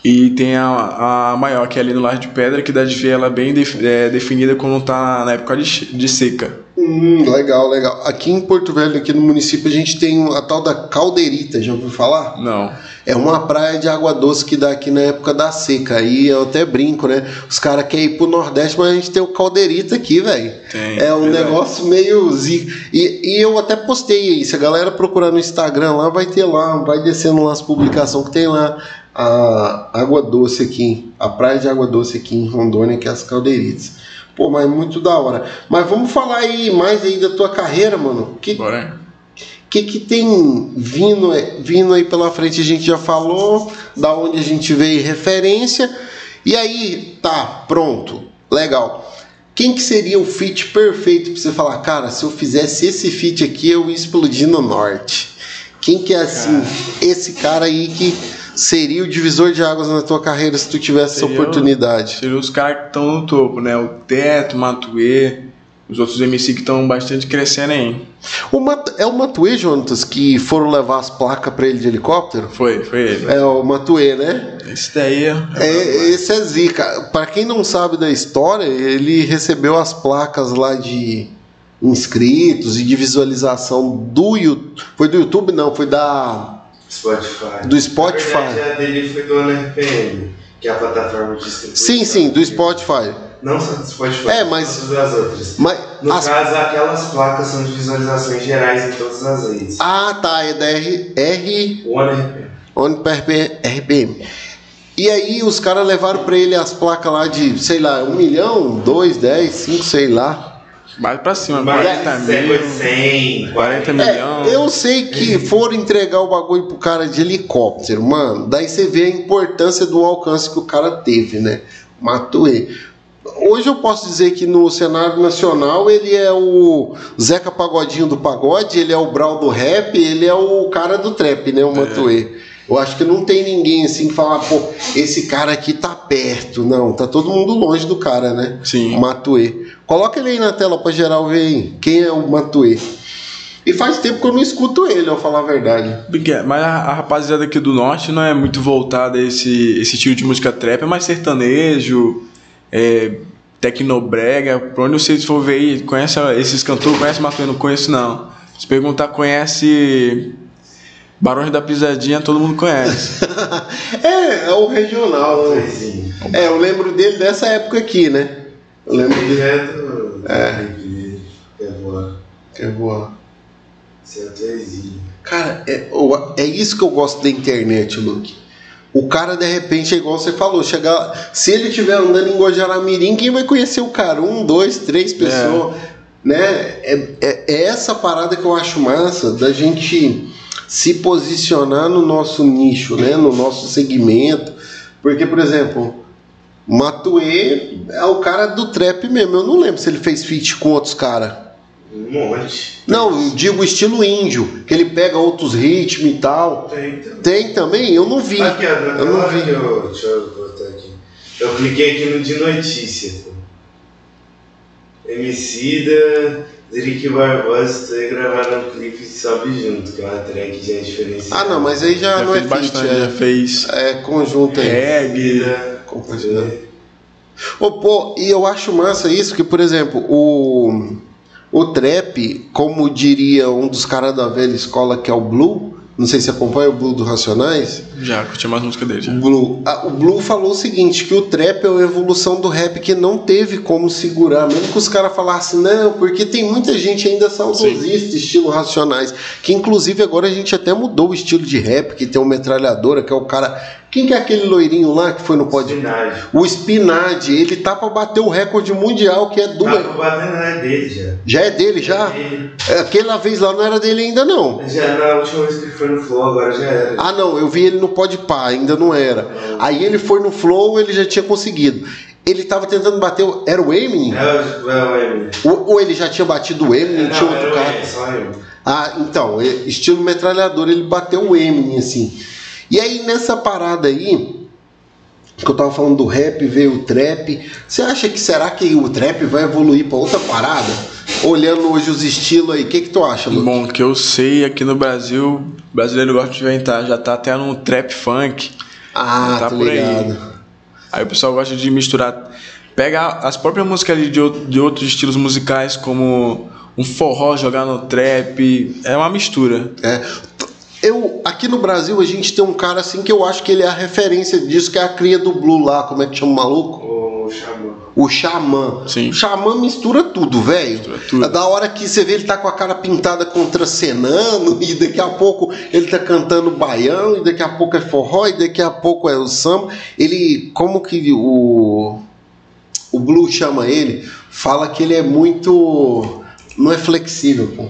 e tem a, a maior, que é ali no Laje de Pedra, que dá de ver ela bem def- é, definida quando tá na época de, de seca. Hum, legal, legal. Aqui em Porto Velho, aqui no município, a gente tem a tal da Caldeirita, já ouviu falar? Não. É uma praia de água doce que dá aqui na época da seca. Aí eu até brinco, né? Os caras querem ir pro Nordeste, mas a gente tem o Caldeirita aqui, velho. É um verdade. negócio meio zica. E, e eu até postei aí. Se a galera procurar no Instagram lá, vai ter lá, vai descendo lá as publicações que tem lá. A água doce aqui, a praia de água doce aqui em Rondônia, que é as Caldeiritas. Pô, mas muito da hora. Mas vamos falar aí mais aí da tua carreira, mano. Que, Bora. que, que tem vindo, vindo aí pela frente? A gente já falou, da onde a gente veio referência. E aí, tá, pronto, legal. Quem que seria o fit perfeito pra você falar, cara, se eu fizesse esse fit aqui, eu ia explodir no norte? Quem que é assim, esse cara aí que seria o divisor de águas na tua carreira se tu tivesse essa Seria o- oportunidade? Seriam os caras que estão no topo, né? O Teto, o Matuê, os outros MC que estão bastante crescendo aí. O Mat- é o Matuê, Jonatas, que foram levar as placas pra ele de helicóptero? Foi, foi ele. É o Matuê, né? Esse daí é. É, esse é zica. Para quem não sabe da história, ele recebeu as placas lá de inscritos e de visualização do YouTube. Foi do YouTube não, foi da Spotify. do Spotify. Na verdade, a dele foi do ONRPM, que é a plataforma de distribuição. Sim, sim, do Spotify. Não só do Spotify, É, mas- todas as outras. Mas No as- caso, aquelas placas são de visualizações gerais em todas as redes. Ah, tá, é da R, R O ONRPM. onde RPM. E aí os caras levaram pra ele as placas lá de, sei lá, um milhão, dois, dez, cinco, sei lá. Mais pra cima, Mas 40 foi mil. 100, 40 É, milhões. eu sei que foram entregar o bagulho pro cara de helicóptero, mano. Daí você vê a importância do alcance que o cara teve, né? Matuê. Hoje eu posso dizer que no cenário nacional ele é o Zeca Pagodinho do pagode, ele é o Brau do rap, ele é o cara do trap, né? O Matuê. Eu acho que não tem ninguém assim que fala, pô, esse cara aqui tá perto. Não, tá todo mundo longe do cara, né? Sim. O Matuê. Coloca ele aí na tela pra geral ver aí. Quem é o Matuê? E faz tempo que eu não escuto ele, eu falar a verdade. Mas a, a rapaziada aqui do norte não é muito voltada a esse, esse estilo de música trap, é mais sertanejo, é, tecnobrega. Pra onde vocês for ver aí, conhece esses cantores, conhece Matuê? Não conheço não. Se perguntar, conhece Barões da Pisadinha, todo mundo conhece. é, é o regional, né? É, eu lembro dele dessa época aqui, né? Eu lembro Ele dele. é do. É. É boa. É é. Cara, é, é isso que eu gosto da internet, Luke. O cara, de repente, é igual você falou, chegar. Se ele estiver andando em Guajará-Mirim, quem vai conhecer o cara? Um, dois, três pessoas. Né? É, é- é essa parada que eu acho massa da gente se posicionar no nosso nicho, né? no nosso segmento. Porque, por exemplo, Matuê é o cara do trap mesmo. Eu não lembro se ele fez feat com outros caras. Um monte. Não, eu digo estilo índio, que ele pega outros ritmos e tal. Tem também. Tem também? Eu não vi. Aqui, eu não vi. eu. Deixa eu botar aqui. Eu cliquei aqui no de notícia. Emicida, Drick Barbosa, tô gravando um clipe e sobe junto, que é uma track já diferenciada. Ah, não, mas aí já, já não é fez feat, bastante, já é, fez é conjunto aí. reggae. Composição. Ô, pô, e eu acho massa isso, que, por exemplo, o, O trap, como diria um dos caras da velha escola que é o Blue, não sei se acompanha o Blue do Racionais. Já, curti mais música dele. Já. O Blue, o Blue falou o seguinte: que o trap é uma evolução do rap que não teve como segurar, mesmo que os caras falassem, não, porque tem muita gente ainda saudosista, estilo Racionais, que inclusive agora a gente até mudou o estilo de rap, que tem uma metralhadora, que é o cara. Quem que é aquele loirinho lá que foi no pod? Spinagem. O Spinade, ele tá pra bater o recorde mundial, que é do. Tá batendo na dele já. Já é dele, já? Ele- Aquela vez lá não era dele ainda, não. Já na última vez que ele foi no Flow, agora já era. Ah, não, eu vi ele no Podpah, ainda não era. Aí ele foi no Flow, ele já tinha conseguido. Ele tava tentando bater. o- Era o Eminem? É o é o Eminem. Ou, ou ele já tinha batido o Eminem, tinha Não, outro era o cara? Eminem, só eu. Ah, então, é- estilo metralhador, ele bateu o Eminem, assim. E aí, nessa parada aí, que eu tava falando do rap, veio o trap. Você acha que será que o trap vai evoluir pra outra parada? Olhando hoje os estilos aí, o que, que tu acha, Lu? Bom, que eu sei aqui no Brasil, o brasileiro gosta de inventar, já tá até no trap funk. Ah, tá por aí. ligado. Aí o pessoal gosta de misturar. Pega as próprias músicas de, de outros estilos musicais, como um forró jogar no trap. É uma mistura. É. Eu, aqui no Brasil, a gente tem um cara assim que eu acho que ele é a referência disso, que é a cria do Blue lá, como é que chama o maluco? O Xamã. O Xamã. Sim. O Xamã mistura tudo, velho. Mistura tudo. É da hora que você vê ele tá com a cara pintada contracenando, e daqui a pouco ele tá cantando baião, e daqui a pouco é forró, e daqui a pouco é o samba. Ele, como que o, o Blue chama ele? Fala que ele é muito. Não é flexível, pô.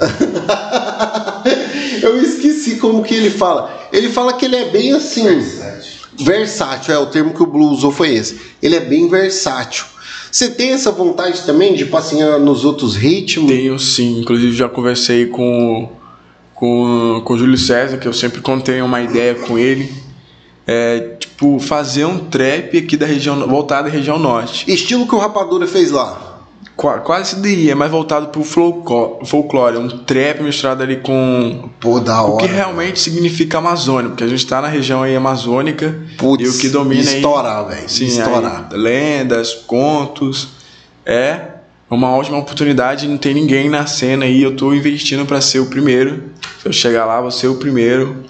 Eu esqueci como que ele fala. Ele fala que ele é bem assim. Versátil. Versátil, é o termo que o Blue usou foi esse. Ele é bem versátil. Você tem essa vontade também de passear nos outros ritmos? Tenho sim, inclusive já conversei com, com, com o Júlio César, que eu sempre contei uma ideia com ele. É, tipo, fazer um trap aqui da região, voltado à região norte. Estilo que o Rapadura fez lá. Qua- Quase se diria, mais voltado pro folclore, um trap misturado ali com Pô, da o que hora. realmente significa Amazônia, porque a gente tá na região aí amazônica Putz, e o que domina aí estourar, velho. Sim, Estourar. aí, lendas, contos. É uma ótima oportunidade, não tem ninguém na cena aí. Eu tô investindo para ser o primeiro. Se eu chegar lá, vou ser o primeiro.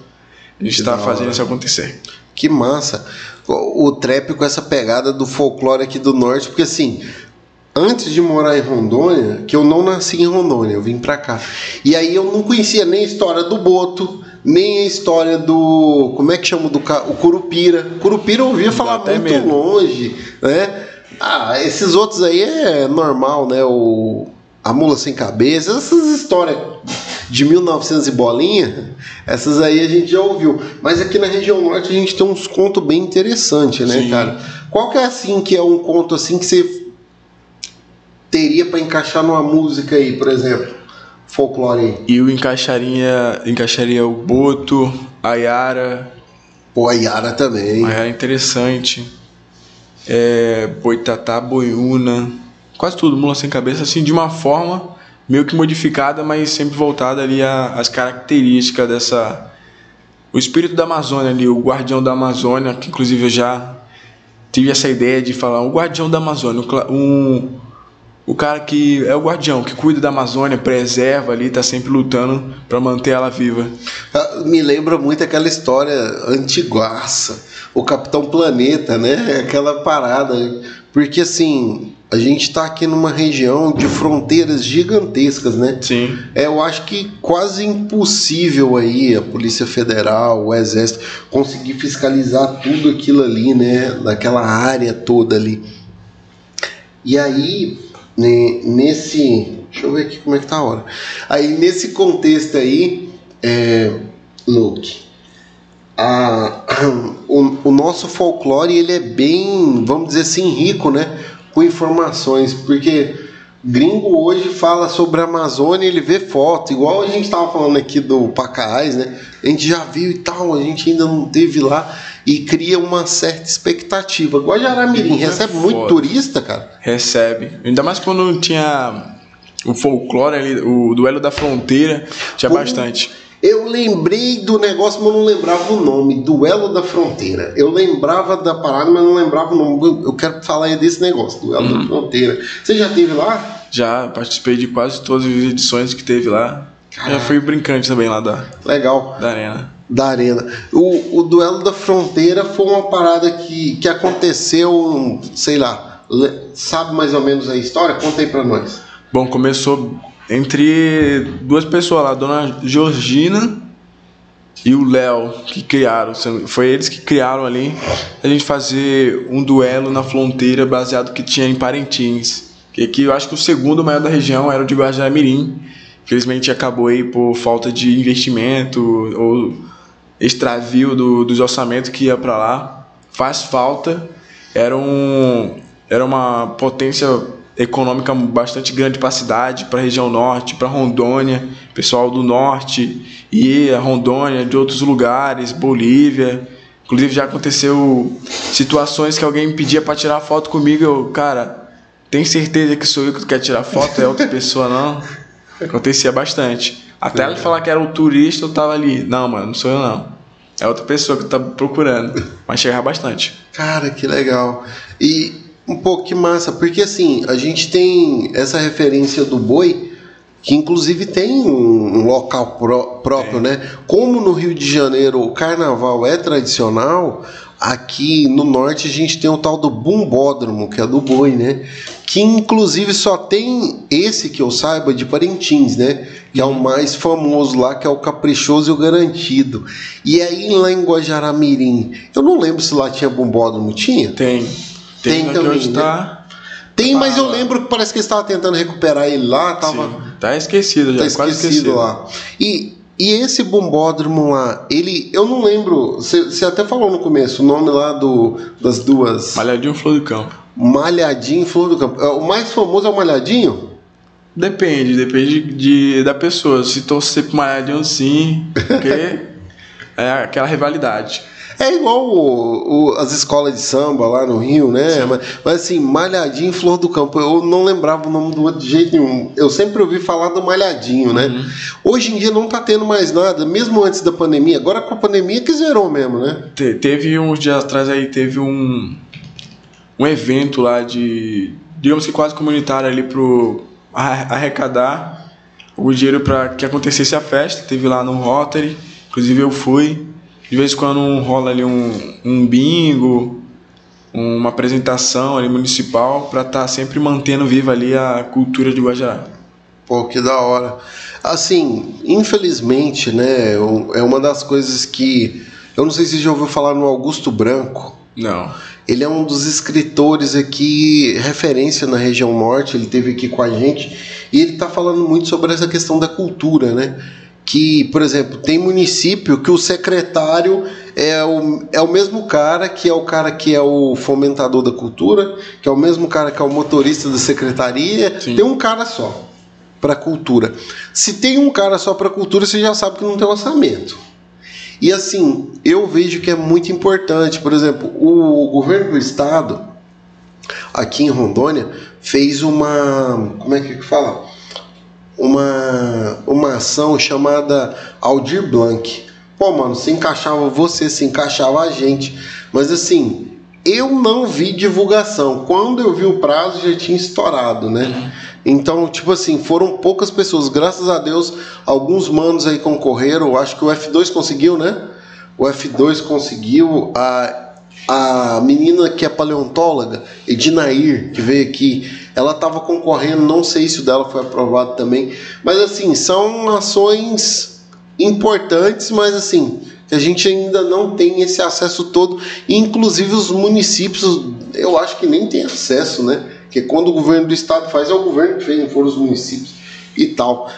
A gente Que tá fazendo hora. isso acontecer. Que massa. O, o trap com essa pegada do folclore aqui do norte, porque assim, antes de morar em Rondônia, que eu não nasci em Rondônia, eu vim pra cá. E aí eu não conhecia nem a história do Boto, nem a história do. Como é que chama do o Curupira? Curupira eu ouvia falar até muito medo. longe, né? Ah, esses outros aí é normal, né? O. A Mula Sem Cabeça, essas histórias de 1900 e bolinha, essas aí a gente já ouviu. Mas aqui na região norte a gente tem uns contos bem interessantes, né, Sim. cara? Qual que é assim que é um conto assim que você teria pra encaixar numa música aí, por exemplo? Folclore aí. E eu encaixaria, encaixaria o Boto, a Yara, Pô, a Yara também. a Yara é interessante. É, Boitatá, Boiúna, quase tudo, Mula Sem Cabeça, assim, de uma forma meio que modificada, mas sempre voltada ali a- às características dessa... O espírito da Amazônia ali, o guardião da Amazônia, que inclusive eu já tive essa ideia de falar, o guardião da Amazônia, um, o cara que é o guardião, que cuida da Amazônia, preserva ali, tá sempre lutando para manter ela viva. Ah, Me lembra muito aquela história antiguaça, o Capitão Planeta, né? Aquela parada. Porque assim, a gente tá aqui numa região de fronteiras gigantescas, né? Sim. É, eu acho que quase impossível aí a Polícia Federal, o Exército, conseguir fiscalizar tudo aquilo ali, né? Naquela área toda ali. E aí, nesse. Deixa eu ver aqui como é que tá a hora. Aí, nesse contexto aí, é, Luke, a- o, o nosso folclore ele é bem, vamos dizer assim, rico, né? Com informações, porque gringo hoje fala sobre a Amazônia, ele vê foto, igual a gente estava falando aqui do Pacaás, né? A gente já viu e tal, a gente ainda não teve lá e cria uma certa expectativa. Igual de Aramirim, Muito recebe muito turista, cara. Recebe. Ainda mais quando tinha o folclore ali, o duelo da fronteira, tinha Pô. bastante. Eu lembrei do negócio, mas não lembrava o nome. Duelo da Fronteira. Eu lembrava da parada, mas não lembrava o nome. Eu- quero falar desse negócio, Duelo da Fronteira. Você já teve lá? Já participei de quase todas as edições que teve lá. Já fui brincante também lá da, Legal. da arena. Da arena. O, o duelo da fronteira foi uma parada que, que aconteceu, sei lá, sabe mais ou menos a história? Conta aí pra nós. Bom, começou entre duas pessoas lá, a dona Georgina e o Léo, que criaram. Foi eles que criaram ali a gente fazer um duelo na fronteira baseado que tinha em Parintins. Que aqui eu acho que o segundo maior da região era o de Guajará-Mirim. Infelizmente acabou aí por falta de investimento ou extravio do, dos orçamentos que ia para lá. Faz falta. Era, um, era uma potência econômica bastante grande para a cidade, para a região norte, para Rondônia, pessoal do norte e a Rondônia, de outros lugares, Bolívia. Inclusive já aconteceu situações que alguém me pedia para tirar foto comigo, eu, cara, tem certeza que sou eu que tu quer tirar foto, é outra pessoa não? Acontecia bastante. Até ela falar que era o turista, eu tava ali. Não, mano, não sou eu não. É outra pessoa que tá procurando. Mas chegava bastante. Cara, que legal. E um pouco que massa, porque assim, a gente tem essa referência do boi, que inclusive tem um, local pró- próprio, né? Como no Rio de Janeiro o carnaval é tradicional, aqui no norte a gente tem o tal do bumbódromo, que é do boi, né? Que inclusive só tem esse que eu saiba de Parintins, né? Que é o mais famoso lá, que é o caprichoso e o garantido. E aí lá em Guajará-Mirim, eu não lembro se lá tinha bumbódromo, tinha? Tem. Tem aqui também, né? tá. Tem, mas eu Ah, lembro que parece que eles estavam tentando recuperar ele lá, tava Sim, tá esquecido já, tá quase esquecido esquecido. lá. E, e esse bombódromo lá, ele, eu não lembro, você até falou no começo, o nome lá do, das duas, Malhadinho Flor do Campo. Malhadinho e Flor do Campo. É, O mais famoso é o Malhadinho? Depende, depende de, da pessoa. Se torcer pro Malhadinho, sim, porque é aquela rivalidade. É igual o- o- as escolas de samba lá no Rio, né? Mas, mas assim, Malhadinho e Flor do Campo, eu não lembrava o nome do outro de jeito nenhum. Eu sempre ouvi falar do Malhadinho, né? Hoje em dia não tá tendo mais nada, mesmo antes da pandemia. Agora com a pandemia que zerou mesmo, né? Te- teve uns dias atrás aí, teve um, um evento lá de, digamos que quase comunitário ali pro arre- arrecadar o dinheiro para que acontecesse a festa. Teve lá no Rotary, inclusive eu fui. De vez em quando rola ali um, um bingo, uma apresentação ali municipal para estar sempre mantendo viva ali a cultura de Guajará. Pô, que da hora. Assim, infelizmente, né? É uma das coisas que. Eu não sei se você já ouviu falar no Augusto Branco. Não. Ele é um dos escritores aqui, referência na região norte, ele esteve aqui com a gente, e ele está falando muito sobre essa questão da cultura, né? Que, por exemplo, tem município que o secretário é o, é o mesmo cara que é o cara que é o fomentador da cultura, que é o mesmo cara que é o motorista da secretaria, Sim. tem um cara só para cultura. Se tem um cara só para cultura, você já sabe que não tem orçamento. E assim, eu vejo que é muito importante. Por exemplo, o governo do estado, aqui em Rondônia, fez uma. Como é que fala? Uma, uma ação chamada Aldir Blanc. Pô, mano, se encaixava você, se encaixava a gente. Mas assim, eu não vi divulgação. Quando eu vi o prazo, já tinha estourado, né? Então, tipo assim, foram poucas pessoas. Graças a Deus, alguns manos aí concorreram. Acho que o F2 conseguiu, né? O F2 conseguiu. A, a menina que é paleontóloga, Edinair, que veio aqui, ela estava concorrendo. Não sei se o dela foi aprovado também. Mas assim, são ações importantes, mas assim, a gente ainda não tem esse acesso todo. Inclusive os municípios, eu acho que nem tem acesso, né? Porque quando o governo do estado faz, é o governo que fez, não foram os municípios e tal.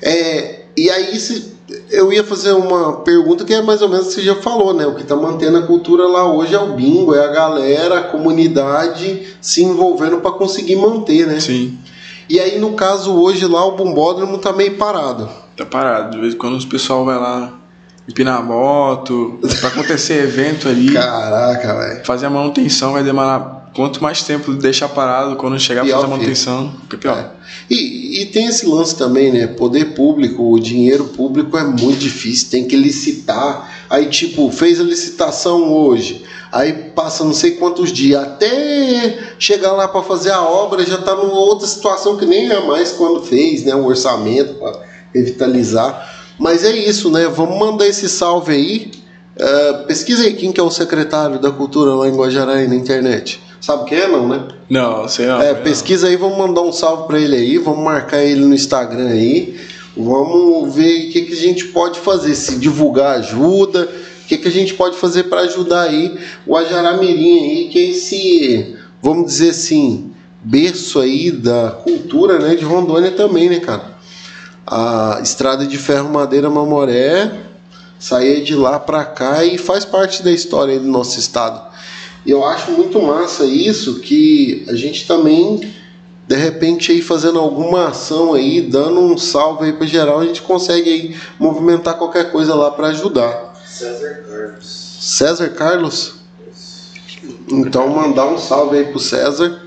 É, e aí se, eu ia fazer uma pergunta que é mais ou menos o que você já falou, né? O que está mantendo a cultura lá hoje é o bingo, é a galera, a comunidade se envolvendo para conseguir manter, né? Sim. E aí, no caso, hoje lá o bombódromo tá meio parado. Tá parado. De vez em quando os pessoal vai lá empinar a moto. Pra acontecer evento ali. Caraca, velho. Fazer a manutenção vai demorar. Quanto mais tempo deixar parado, quando chegar Pior fazer a manutenção, fica pior. É. E, e tem esse lance também, né? Poder público, o dinheiro público é muito difícil, tem que licitar. Aí, tipo, fez a licitação hoje. Aí passa não sei quantos dias, até chegar lá para fazer a obra já tá numa outra situação que nem é mais quando fez, né? O orçamento para revitalizar. Mas é isso, né? Vamos mandar esse salve aí. Uh, pesquisa aí quem que é o secretário da cultura lá em Guajará na internet. Sabe quem é, não, né? Não, sei não. É, pesquisa aí, vamos mandar um salve para ele aí, vamos marcar ele no Instagram aí. Vamos ver o que, que a gente pode fazer, se divulgar ajuda, o que, que a gente pode fazer para ajudar aí o Ajaramirim aí, que é esse, vamos dizer assim, berço aí da cultura, né, de Rondônia também, né, cara? A estrada de ferro Madeira Mamoré saía de lá para cá e faz parte da história do nosso estado. E eu acho muito massa isso que a gente também de repente aí fazendo alguma ação aí, dando um salve aí para geral, a gente consegue aí movimentar qualquer coisa lá para ajudar. César Carlos. César Carlos? Então mandar um salve aí pro César.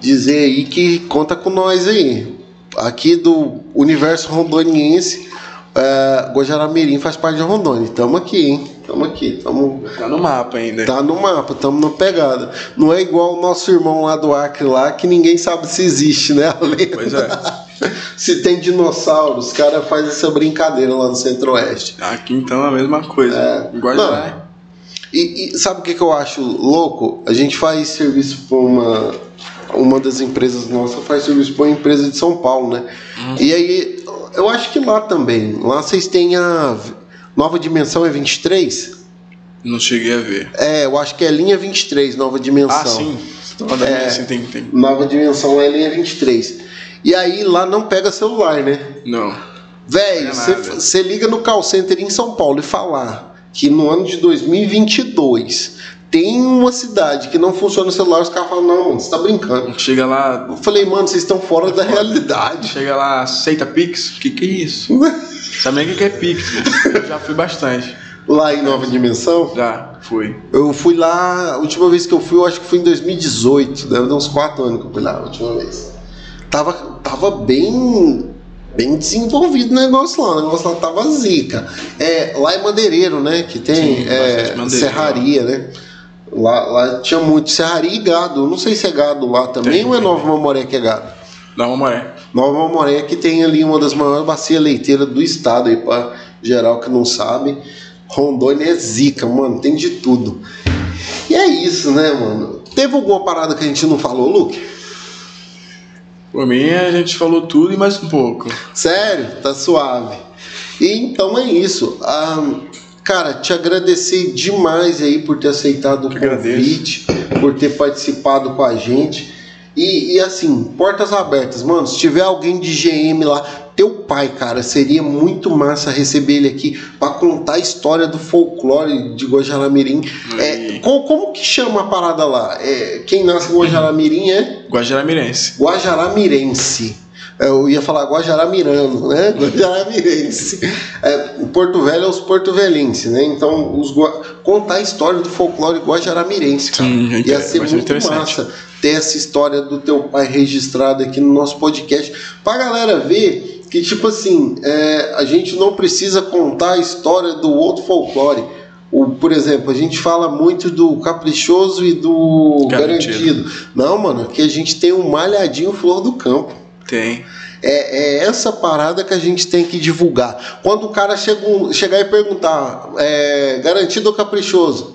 Dizer aí que conta com nós aí. Aqui do universo rondoniense, é, Guajaramirim faz parte de Rondônia. Tamo aqui, hein? Tamo aqui, tamo. Tá no mapa ainda. Tá no mapa, tamo na pegada. Não é igual o nosso irmão lá do Acre lá, que ninguém sabe se existe, né? Pois é. se tem dinossauros, os caras fazem essa brincadeira lá no Centro-Oeste. Aqui então é a mesma coisa. É. Guarda E, e sabe o que, que eu acho louco? A gente faz serviço para uma. Uma das empresas nossas faz serviço para uma empresa de São Paulo, né? Hum. E aí, eu acho que lá também. Lá vocês têm a Nova Dimensão é 23? Não cheguei a ver. É, eu acho que é linha 23, Nova Dimensão. Ah, sim. Toda É. assim, tem, tem. Nova Dimensão é linha 23. E aí lá não pega celular, né? Não. Nada. você liga no call center em São Paulo e falar que no ano de 2022 tem uma cidade que não funciona o celular, os caras falam, não, mano, você tá brincando. Chega lá, Eu falei, mano, vocês estão fora da realidade. chega lá, aceita Pix? Que que é isso? Nem o que é Pix? Eu já fui bastante. Lá em Nova Dimensão, Já, fui. eu fui lá, a última vez que eu fui, eu acho que foi em 2018, deve dar uns 4 anos que eu fui lá a última vez. Tava, tava bem bem desenvolvido o negócio lá, o negócio lá tava zica. É, lá é madeireiro, né? Que tem Sim, é, serraria, né? Lá, lá tinha muito serraria e gado. Eu Não sei se é gado lá também Tem, ou é. Nova Mamoré que é gado. Uma maré. Nova Mamoré que tem ali uma das maiores bacias leiteiras do estado aí, pra geral que não sabe. Rondônia é zica, mano, tem de tudo. E é isso, né, mano? Teve alguma parada que a gente não falou, Luke? Por mim, a gente falou tudo e mais um pouco. Sério? Tá suave. E então é isso. Ah, cara, te agradecer demais aí por ter aceitado o convite, por ter participado com a gente. E, e, assim, portas abertas, mano. Se tiver alguém de GM lá, teu pai, cara, seria muito massa receber ele aqui pra contar a história do folclore de Guajaramirim. É, Aí. como, que chama a parada lá? É, quem nasce em Guajaramirim é Guajaramirense. Guajaramirense. É, Eu ia falar Guajaramirano, né? Guajaramirense. É, o Porto Velho é os porto-velhenses, né? Então, os gua- contar a história do folclore guajaramirense, cara. Sim, Ia ser muito massa ter essa história do teu pai registrada aqui no nosso podcast. Pra galera ver que, tipo assim, é, a gente não precisa contar a história do outro folclore. O, por exemplo, a gente fala muito do caprichoso e do Garantido. garantido. Não, mano, aqui a gente tem um malhadinho flor do campo. Tem. É, é essa parada que a gente tem que divulgar. Quando o cara chega, chegar e perguntar, é, garantido ou caprichoso?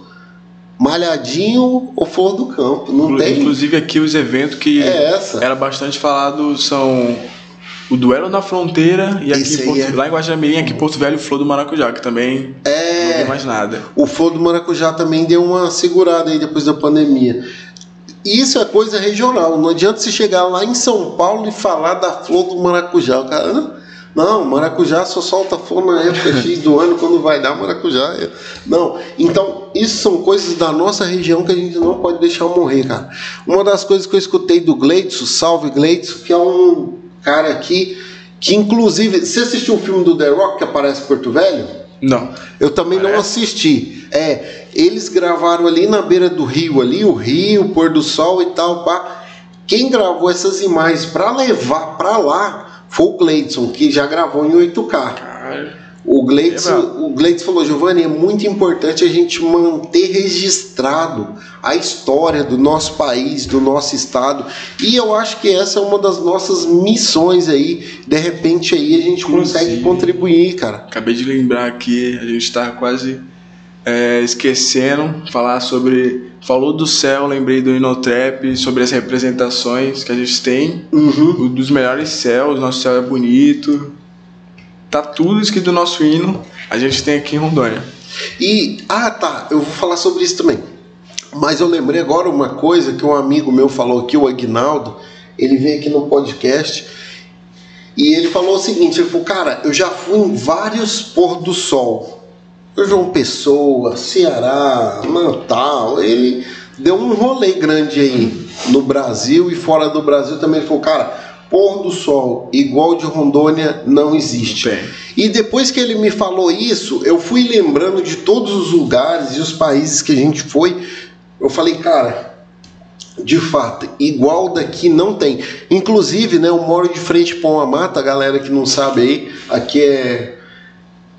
Malhadinho ou flor do campo? Não Inclu- tem. Inclusive aqui os eventos que É era bastante falado são o Duelo na Fronteira e aqui em Porto, é- lá em Guajaramirim, aqui em Porto Velho, o Flor do Maracujá, que também não É. tem mais nada. O flor do maracujá também deu uma segurada aí depois da pandemia. Isso é coisa regional. Não adianta você chegar lá em São Paulo e falar da flor do maracujá. O cara, "Hã? Não, maracujá só solta flor na época X do ano, quando vai dar maracujá. é." Não. Então, isso são coisas da nossa região que a gente não pode deixar morrer, cara. Uma das coisas que eu escutei do Gleitson, salve Gleitson, que é um cara aqui que, inclusive, você assistiu o filme do The Rock que aparece em Porto Velho? Não. Eu também não Parece. assisti. É, eles gravaram ali na beira do rio, ali, o rio, o pôr do sol e tal, pá. Quem gravou essas imagens para levar para lá foi o Gleidson, que já gravou em 8K. Cara, O Gleitz, o Gleitz falou, Giovanni, é muito importante a gente manter registrado a história do nosso país, do nosso estado. E eu acho que essa é uma das nossas missões aí. De repente aí a gente consegue contribuir, cara. Acabei de lembrar aqui, a gente está quase é, esquecendo falar sobre. Falou do céu, lembrei do Inotrap, sobre as representações que a gente tem. Uhum. O dos melhores céus, nosso céu é bonito. Tá tudo escrito no nosso hino, a gente tem aqui em Rondônia. E, ah tá, eu vou falar sobre isso também. Mas eu lembrei agora uma coisa que um amigo meu falou aqui, o Agnaldo, ele veio aqui no podcast e ele falou o seguinte: ele falou, cara, eu já fui em vários pôr do sol. João Pessoa, Ceará, Natal, ele deu um rolê grande aí no Brasil e fora do Brasil também. Ele falou, cara, pôr do sol igual de Rondônia não existe. Bem. E depois que ele me falou isso, eu fui lembrando de todos os lugares e os países que a gente foi. Eu falei, cara, de fato, igual daqui não tem. Inclusive, né, eu moro de frente para uma mata, galera que não sabe aí, aqui é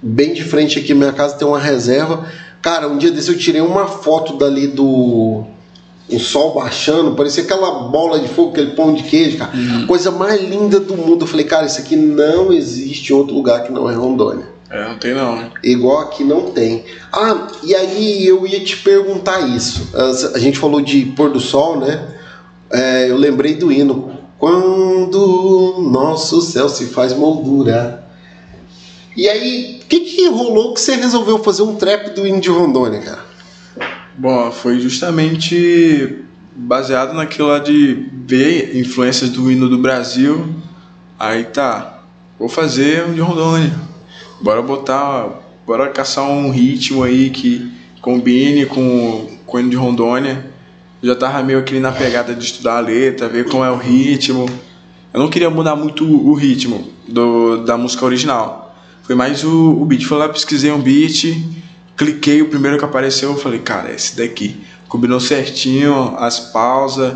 bem de frente aqui minha casa tem uma reserva. Cara, um dia desse eu tirei uma foto dali do o sol baixando, parecia aquela bola de fogo, aquele pão de queijo, cara. Uhum. Coisa mais linda do mundo. Eu falei, cara, isso aqui não existe em outro lugar que não é Rondônia. É, não tem não, né? Igual aqui não tem. Ah, e aí eu ia te perguntar isso. A gente falou de pôr do sol, né? É, eu lembrei do hino. Quando nosso céu se faz moldura. E aí, o que, que rolou que você resolveu fazer um trap do hino de Rondônia, cara? Bom, foi justamente baseado naquilo de ver influências do hino do Brasil. Aí tá, vou fazer um de Rondônia. Bora botar, bora caçar um ritmo aí que combine com, com o hino de Rondônia. Eu já tava meio aqui na pegada de estudar a letra, ver como é o ritmo. Eu não queria mudar muito o ritmo do, da música original. Foi mais o, o beat. Fui lá, pesquisei um beat, cliquei, o primeiro que apareceu, eu falei, cara, é esse daqui. Combinou certinho as pausas,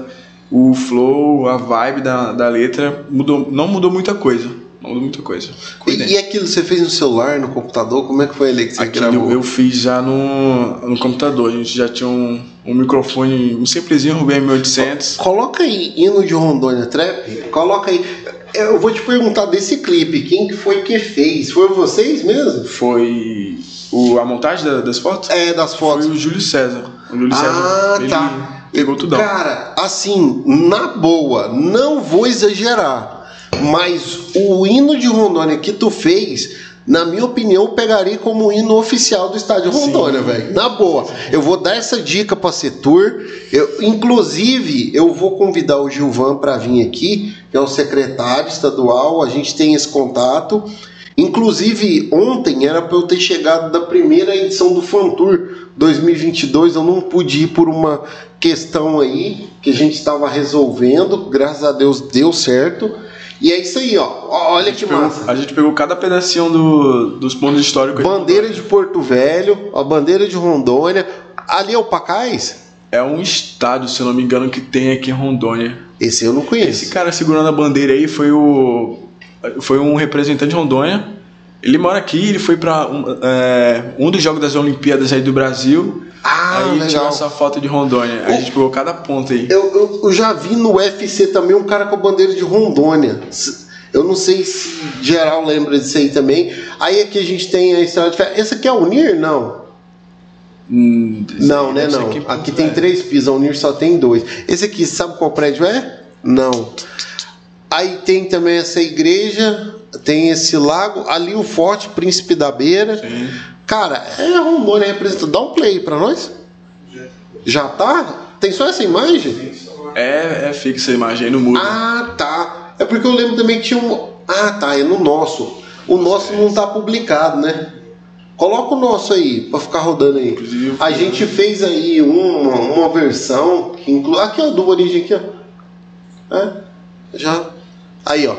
o flow, a vibe da, da letra. Mudou, não mudou muita coisa. Não mudou muita coisa. E, e aquilo você fez no celular, no computador? Como é que foi ali que você Aquilo gravou? eu fiz já no, no computador. A gente já tinha um, um microfone, um simplesinho, um BM800. Coloca aí hino de Rondônia Trap. Coloca aí. Eu vou te perguntar desse clipe, quem que foi que fez? Foi vocês mesmo? Foi o, a montagem da- das fotos? É, das fotos. Foi o Júlio César. O Júlio Ah, César ele tá. pegou tudão. Cara, assim, na boa, não vou exagerar, mas o hino de Rondônia que tu fez, na minha opinião, eu pegaria como hino oficial do estádio Rondônia, velho. Na boa. Eu vou dar essa dica pra Setur. Eu, inclusive, eu vou convidar o Gilvan pra vir aqui, que é o secretário estadual, a gente tem esse contato. Inclusive, ontem era para eu ter chegado da primeira edição do Fantour 2022, eu não pude ir por uma questão aí que a gente estava resolvendo, graças a Deus deu certo. E é isso aí, ó. Olha que Pegou- massa. a gente pegou cada pedacinho do, dos pontos históricos. Bandeira de Porto Velho, a bandeira de Rondônia. Ali é o Pacais? É um estádio, se eu não me engano, que tem aqui em Rondônia. Esse eu não Esse conheço. cara segurando a bandeira aí foi o. Foi um representante de Rondônia. Ele mora aqui, ele foi para um, é, um dos Jogos das Olimpíadas aí do Brasil. Ah, aí tirou legal. essa foto de Rondônia. Aí a gente pegou cada ponto aí. Eu, eu, eu já vi no UFC também um cara com a bandeira de Rondônia. Eu não sei se geral lembra disso aí também. Aí aqui a gente tem a estrada de ferro. Essa aqui é a Unir? Não. Hum, Não, né? Não. aqui em Aqui tem três pisos, a Unir só tem dois. Esse aqui, sabe qual prédio é? Não. Aí tem também essa igreja, tem esse lago, ali o Forte Príncipe da Beira. Sim. Cara, é Rondônia representando. Dá um play pra nós. Já tá? Tem só essa imagem? É, é fixa a imagem aí no muro. Ah, tá. É porque eu lembro também que tinha um. Ah, tá. É no nosso. O nosso não tá publicado, né? Coloca o nosso aí, pra ficar rodando aí. Inclusive, A gente fez aí uma, uma versão que inclui. Aqui, ó, do Origem aqui, ó. É, já. Aí, ó.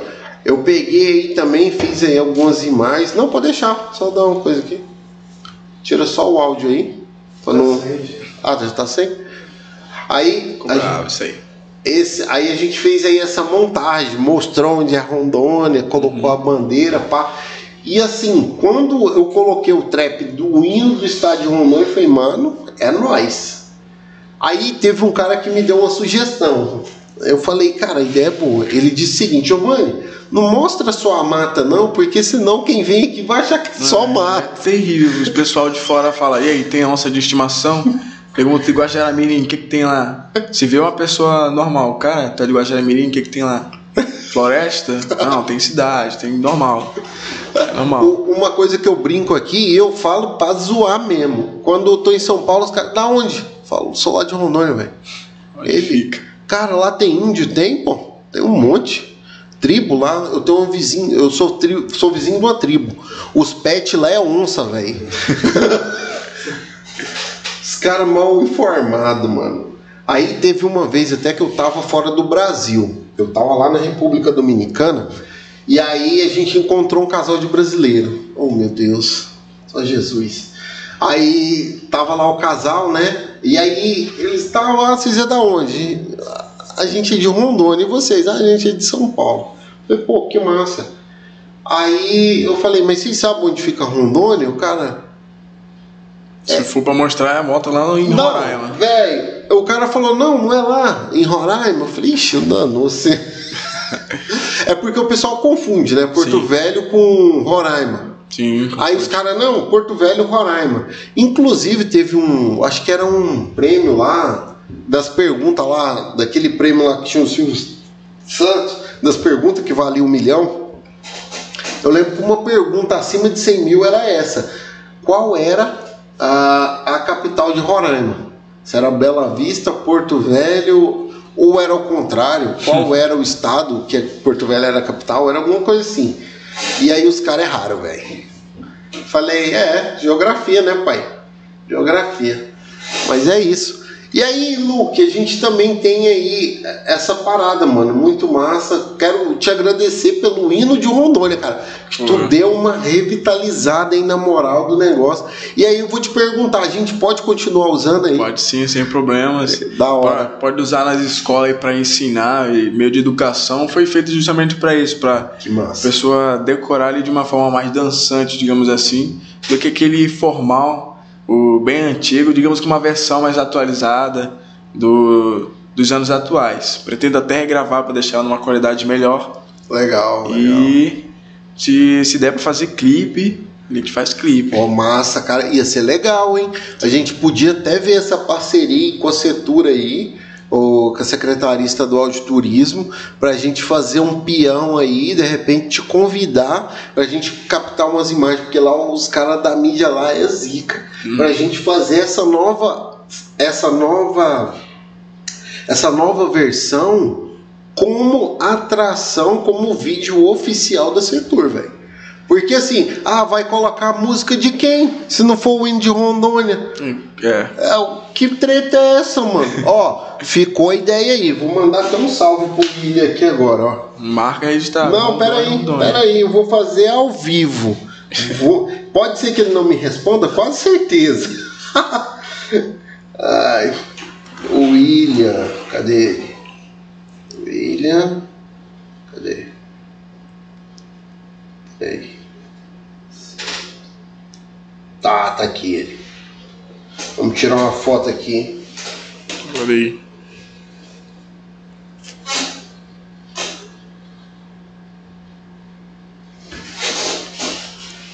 Eu peguei aí também, fiz aí algumas imagens. Não, pode deixar. Só dar uma coisa aqui. Tira só o áudio aí. Pra não... Ah, já tá sem? Aí. Ficou bravo isso aí. esse, aí a gente fez aí essa montagem, mostrou onde é Rondônia, colocou a bandeira, pá. E assim, quando eu coloquei o trap do hino do estádio Rondônia, eu falei, mano, é nós. Aí teve um cara que me deu uma sugestão. Eu falei, cara, a ideia é boa. Ele disse o seguinte, Giovanni, não mostra só a mata, não, porque senão quem vem aqui vai achar que é só mata. É terrível. Os pessoal de fora fala, e aí, tem onça de estimação? Pergunta de Guajaramirim, o que, que tem lá? Se vê uma pessoa normal, cara, tá de Guajaramirim, o que, que tem lá? Floresta? Não, tem cidade, tem normal. É normal. Uma coisa que eu brinco aqui, eu falo pra zoar mesmo. Quando eu tô em São Paulo, os caras, da onde? Falo, sou lá de Rondônia, velho. Ele fica. Cara, lá tem índio? Tem, pô. Tem um monte. Tribo lá, eu tenho um vizinho, eu sou, tri, sou vizinho de uma tribo. Os pets lá é onça, velho. Os caras mal informados, mano. Aí teve uma vez até que eu tava fora do Brasil. Eu tava lá na República Dominicana. E aí a gente encontrou um casal de brasileiro. Oh meu Deus, só Jesus. Aí tava lá o casal, né? E aí eles estavam lá, vocês é da onde? A gente é de Rondônia e vocês? A gente é de São Paulo. Eu falei, pô, que massa. Aí eu falei, mas vocês sabem onde fica Rondônia? O cara, se for pra mostrar, a moto lá em não, Roraima. Velho, o cara falou, não, não é lá, em Roraima. Eu falei, ixi, danou-se. é porque o pessoal confunde, né? Porto Sim. Velho com Roraima. Sim. Aí os caras, não, Porto Velho, Roraima. Inclusive teve um, acho que era um prêmio lá, das perguntas lá, daquele prêmio lá que tinha os filmes Santos, das perguntas que valia um milhão. Eu lembro que uma pergunta acima de 100 mil era essa. Qual era a, a capital de Roraima. Se era Bela Vista, Porto Velho, ou era o contrário, qual era o estado que Porto Velho era a capital, era alguma coisa assim. E aí os caras erraram, velho. Falei, é, geografia, né, pai? Geografia. Mas é isso. E aí, Luke, a gente também tem aí essa parada, mano, muito massa. Quero te agradecer pelo hino de Rondônia, cara. Que tu uhum. deu uma revitalizada aí na moral do negócio. E aí eu vou te perguntar, a gente pode continuar usando aí? Pode sim, sem problemas. Da hora. Pode, pode usar nas escolas aí para ensinar, e meio de educação foi feito justamente para isso, para pessoa decorar ali de uma forma mais dançante, digamos assim, do que aquele formal o bem antigo, digamos que uma versão mais atualizada do, dos anos atuais. Pretendo até regravar para deixar numa qualidade melhor. Legal, legal. E se, se der para fazer clipe, a gente faz clipe. Oh, massa, cara. Ia ser legal, hein? A gente podia até ver essa parceria com a Setura aí ou com a Secretaria Estadual de Turismo para a gente fazer um peão aí, de repente te convidar para a gente captar umas imagens, porque lá os caras da mídia lá é zica, hum. para a gente fazer essa nova, essa nova, essa nova versão como atração, como vídeo oficial da Setur, velho. Porque assim, ah, vai colocar a música de quem? Se não for o hino de Rondônia. É. é. Que treta é essa, mano? ó, ficou a ideia aí. Vou mandar até um salve pro Guilherme aqui agora, ó. Marca registrada. Não, peraí, peraí, eu vou fazer ao vivo. Vou... Pode ser que ele não me responda, quase certeza. Ai, o William, cadê ele? William, cadê? Ei. Tá, tá aqui ele. Vamos tirar uma foto aqui. Olha aí.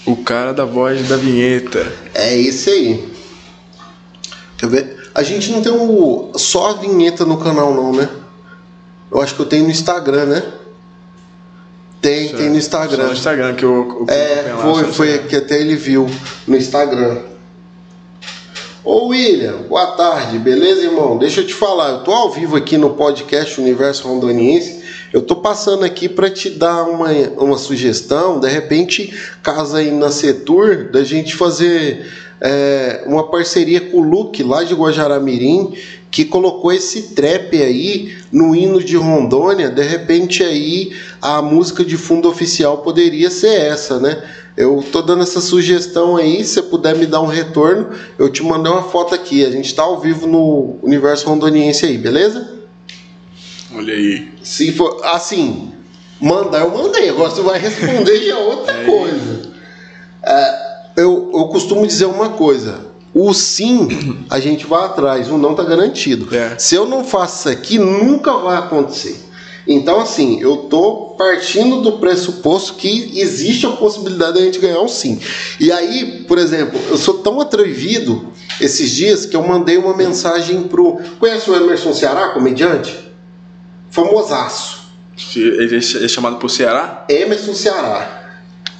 O cara da voz da vinheta. É esse aí. Quer ver? A gente não tem o, só a vinheta no canal não, né? Eu acho que eu tenho no Instagram, né? Tem, tem no Instagram. Só no Instagram que o, É, foi, foi que até ele viu no Instagram. Ô William, boa tarde, beleza, irmão? Deixa eu te falar, eu tô ao vivo aqui no podcast Universo Rondoniense. Eu tô passando aqui para te dar uma, uma sugestão, de repente, casa aí na Setur, da gente fazer é, uma parceria com o Luke lá de Guajaramirim, que colocou esse trap aí no hino de Rondônia. De repente aí a música de fundo oficial poderia ser essa, né? Eu tô dando essa sugestão aí, se você puder me dar um retorno, eu te mandei uma foto aqui. A gente tá ao vivo no Universo Rondoniense aí, beleza? Olha aí. Se for assim, mandar eu mandei, agora você vai responder já é outra coisa. É, eu, costumo dizer uma coisa. O sim, a gente vai atrás, o não está garantido. É. Se eu não faço isso aqui, nunca vai acontecer. Então, assim, eu tô partindo do pressuposto que existe a possibilidade de a gente ganhar um sim. E aí, por exemplo, eu sou tão atrevido esses dias que eu mandei uma mensagem pro. Conhece o Emerson Ceará, comediante? Famosaço. Ele é chamado por Ceará? Emerson Ceará.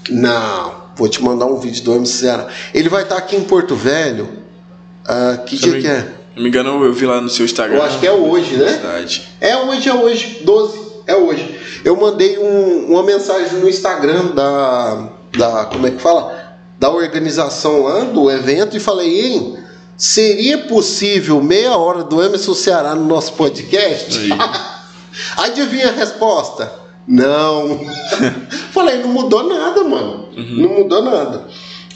Não, vou te mandar um vídeo do Emerson Ceará. Ele vai estar aqui em Porto Velho. ah, que Se dia não que me- é? Não me engano, eu vi lá no seu Instagram. Eu acho que é hoje, né? Verdade. É hoje, é hoje, 12, é hoje. Eu mandei um- uma mensagem no Instagram da, da. Como é que fala? Da organização lá do evento e falei, hein? Seria possível meia hora do Emerson Ceará no nosso podcast? Aí. Adivinha a resposta? Não. falei, não mudou nada, mano. Não mudou nada.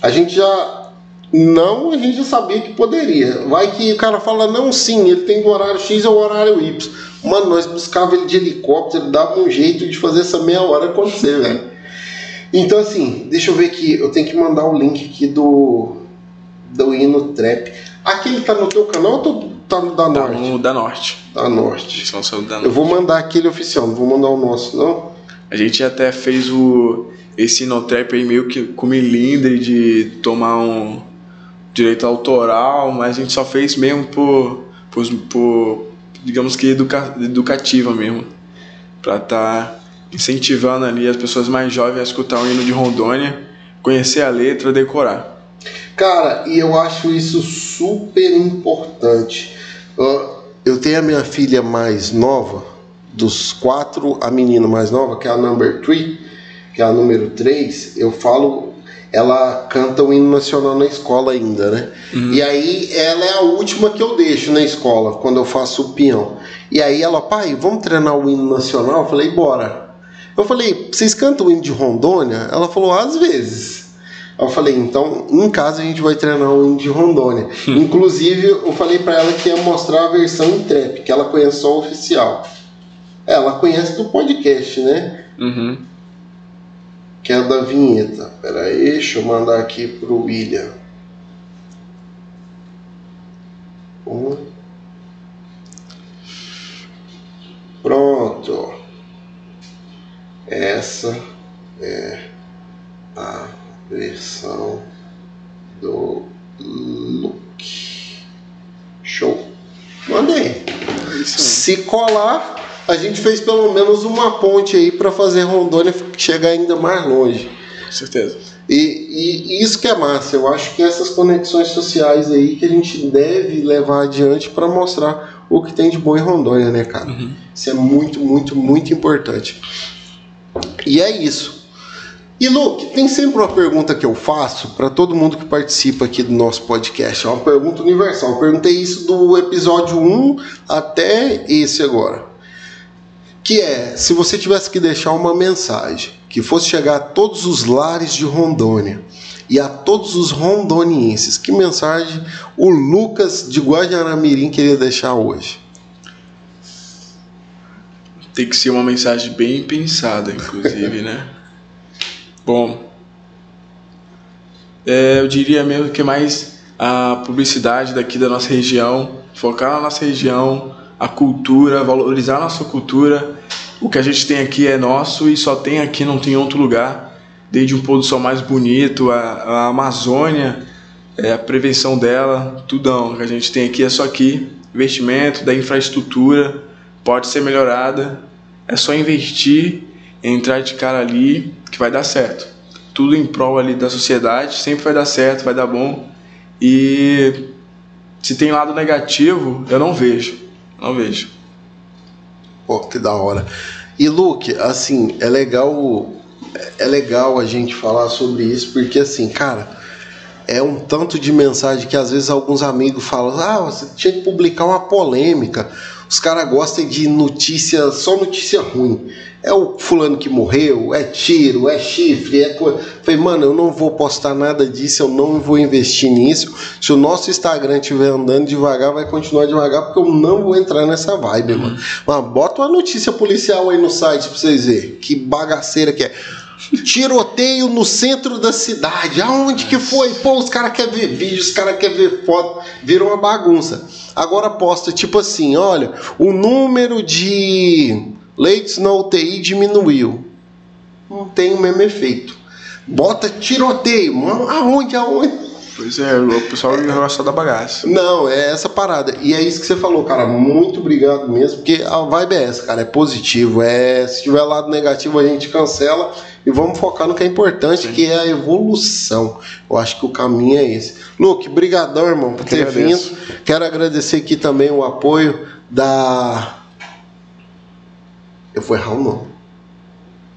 A gente já. Não, a gente já sabia que poderia. Vai que o cara fala, não, sim, ele tem o horário X ou o horário Y. Mano, nós buscava ele de helicóptero, dava um jeito de fazer essa meia hora acontecer, velho. Então, assim, deixa eu ver aqui. Eu tenho que mandar o link aqui do. Do hino trap. Aquele tá no teu canal ou tá no da Tá Norte? no da Norte. Da Norte. Eles são da Eu Norte. vou mandar aquele oficial, não vou mandar o nosso, não. A gente até fez o esse Inotrap aí meio que com milindre de tomar um direito autoral, mas a gente só fez mesmo por, por, por digamos que educa, educativa mesmo, Pra tá incentivando ali as pessoas mais jovens a escutar o hino de Rondônia, conhecer a letra, decorar. Cara, e eu acho isso super importante. Eu tenho a minha filha mais nova, dos quatro, a menina mais nova, que é a number three, que é a número 3, eu falo, ela canta o hino nacional na escola ainda, né? E aí ela é a última que eu deixo na escola, quando eu faço o peão. E aí ela, pai, vamos treinar o hino nacional? Eu falei, bora. Eu falei, vocês cantam o hino de Rondônia? Ela falou, às vezes. Eu falei, então em casa a gente vai treinar o hino de Rondônia. Inclusive, eu falei pra ela que ia mostrar a versão em trap, que ela conhece só o oficial. Ela conhece do podcast, né? Uhum. Que é da vinheta. Pera aí, deixa eu mandar aqui pro William. Um. Pronto. Essa é a versão do look. Show. Mandei. Se colar, a gente fez pelo menos uma ponte aí para fazer Rondônia chegar ainda mais longe. Com certeza. E, e isso que é massa, eu acho que essas conexões sociais aí que a gente deve levar adiante para mostrar o que tem de bom em Rondônia, né, cara? Isso é muito, muito, muito importante. E é isso. E Luke, tem sempre uma pergunta que eu faço para todo mundo que participa aqui do nosso podcast. É uma pergunta universal. Eu perguntei isso do episódio 1 até esse agora. Que é, se você tivesse que deixar uma mensagem que fosse chegar a todos os lares de Rondônia e a todos os rondonienses, que mensagem o Lucas de Guajaramirim queria deixar hoje? Tem que ser uma mensagem bem pensada, inclusive, né? Bom, é, eu diria mesmo que mais a publicidade daqui da nossa região, focar na nossa região, a cultura, valorizar a nossa cultura. O que a gente tem aqui é nosso e só tem aqui, não tem em outro lugar. Desde um pôr do sol mais bonito, a, a Amazônia, é, a prevenção dela, tudão que a gente tem aqui é só aqui. Investimento da infraestrutura pode ser melhorada. É só investir, entrar de cara ali que vai dar certo. Tudo em prol ali da sociedade, sempre vai dar certo, vai dar bom. E se tem lado negativo, eu não vejo. Não vejo. Pô, que da hora. E Luke, assim, é legal é legal a gente falar sobre isso porque assim, cara, é um tanto de mensagem que às vezes alguns amigos falam: "Ah, você tinha que publicar uma polêmica". Os caras gostam de notícia, só notícia ruim. É o fulano que morreu, é tiro, é chifre, é coisa. Falei, mano, eu não vou postar nada disso, eu não vou investir nisso. Se o nosso Instagram estiver andando devagar, vai continuar devagar, porque eu não vou entrar nessa vibe, mano. Mas bota uma notícia policial aí no site pra vocês verem. Que bagaceira que é. Tiroteio no centro da cidade. Aonde que foi? Pô, os caras querem ver vídeo, os caras querem ver foto. Virou uma bagunça. Agora posta tipo assim: olha, o número de leitos na UTI diminuiu. Não tem o mesmo efeito. Bota tiroteio, mano. Aonde? Aonde? Pois é, o pessoal gosta da bagaça. Não, é essa parada. E é isso que você falou, cara. Muito obrigado mesmo, porque a vibe é essa, cara. É positivo. É, se tiver lado negativo, a gente cancela e vamos focar no que é importante, Sim. que é a evolução. Eu acho que o caminho é esse. Luke, brigadão, irmão, por ter vindo. Quero agradecer aqui também o apoio da... Eu fui errar o nome.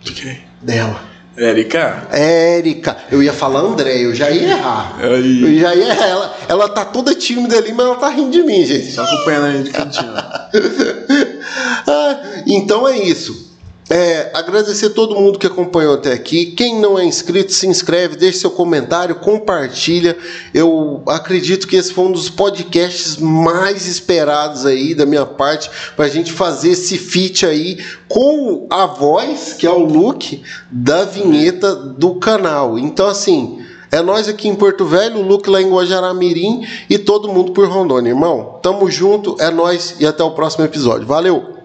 De quem? Dela. Érica? Érica. Eu ia falar André, eu já ia errar. Aí. Eu já ia errar. Ela, ela tá toda tímida ali, mas ela tá rindo de mim, gente. Só acompanhando a gente cantinho. ah, então é isso. É, agradecer todo mundo que acompanhou até aqui. Quem não é inscrito, se inscreve, deixe seu comentário, compartilha. Eu acredito que esse foi um dos podcasts mais esperados aí da minha parte para a gente fazer esse feat aí com a voz, que é o look da vinheta do canal. Então, assim, é nós aqui em Porto Velho, o Luke lá em Guajará-Mirim e todo mundo por Rondônia, irmão. Tamo junto, é nós e até o próximo episódio. Valeu!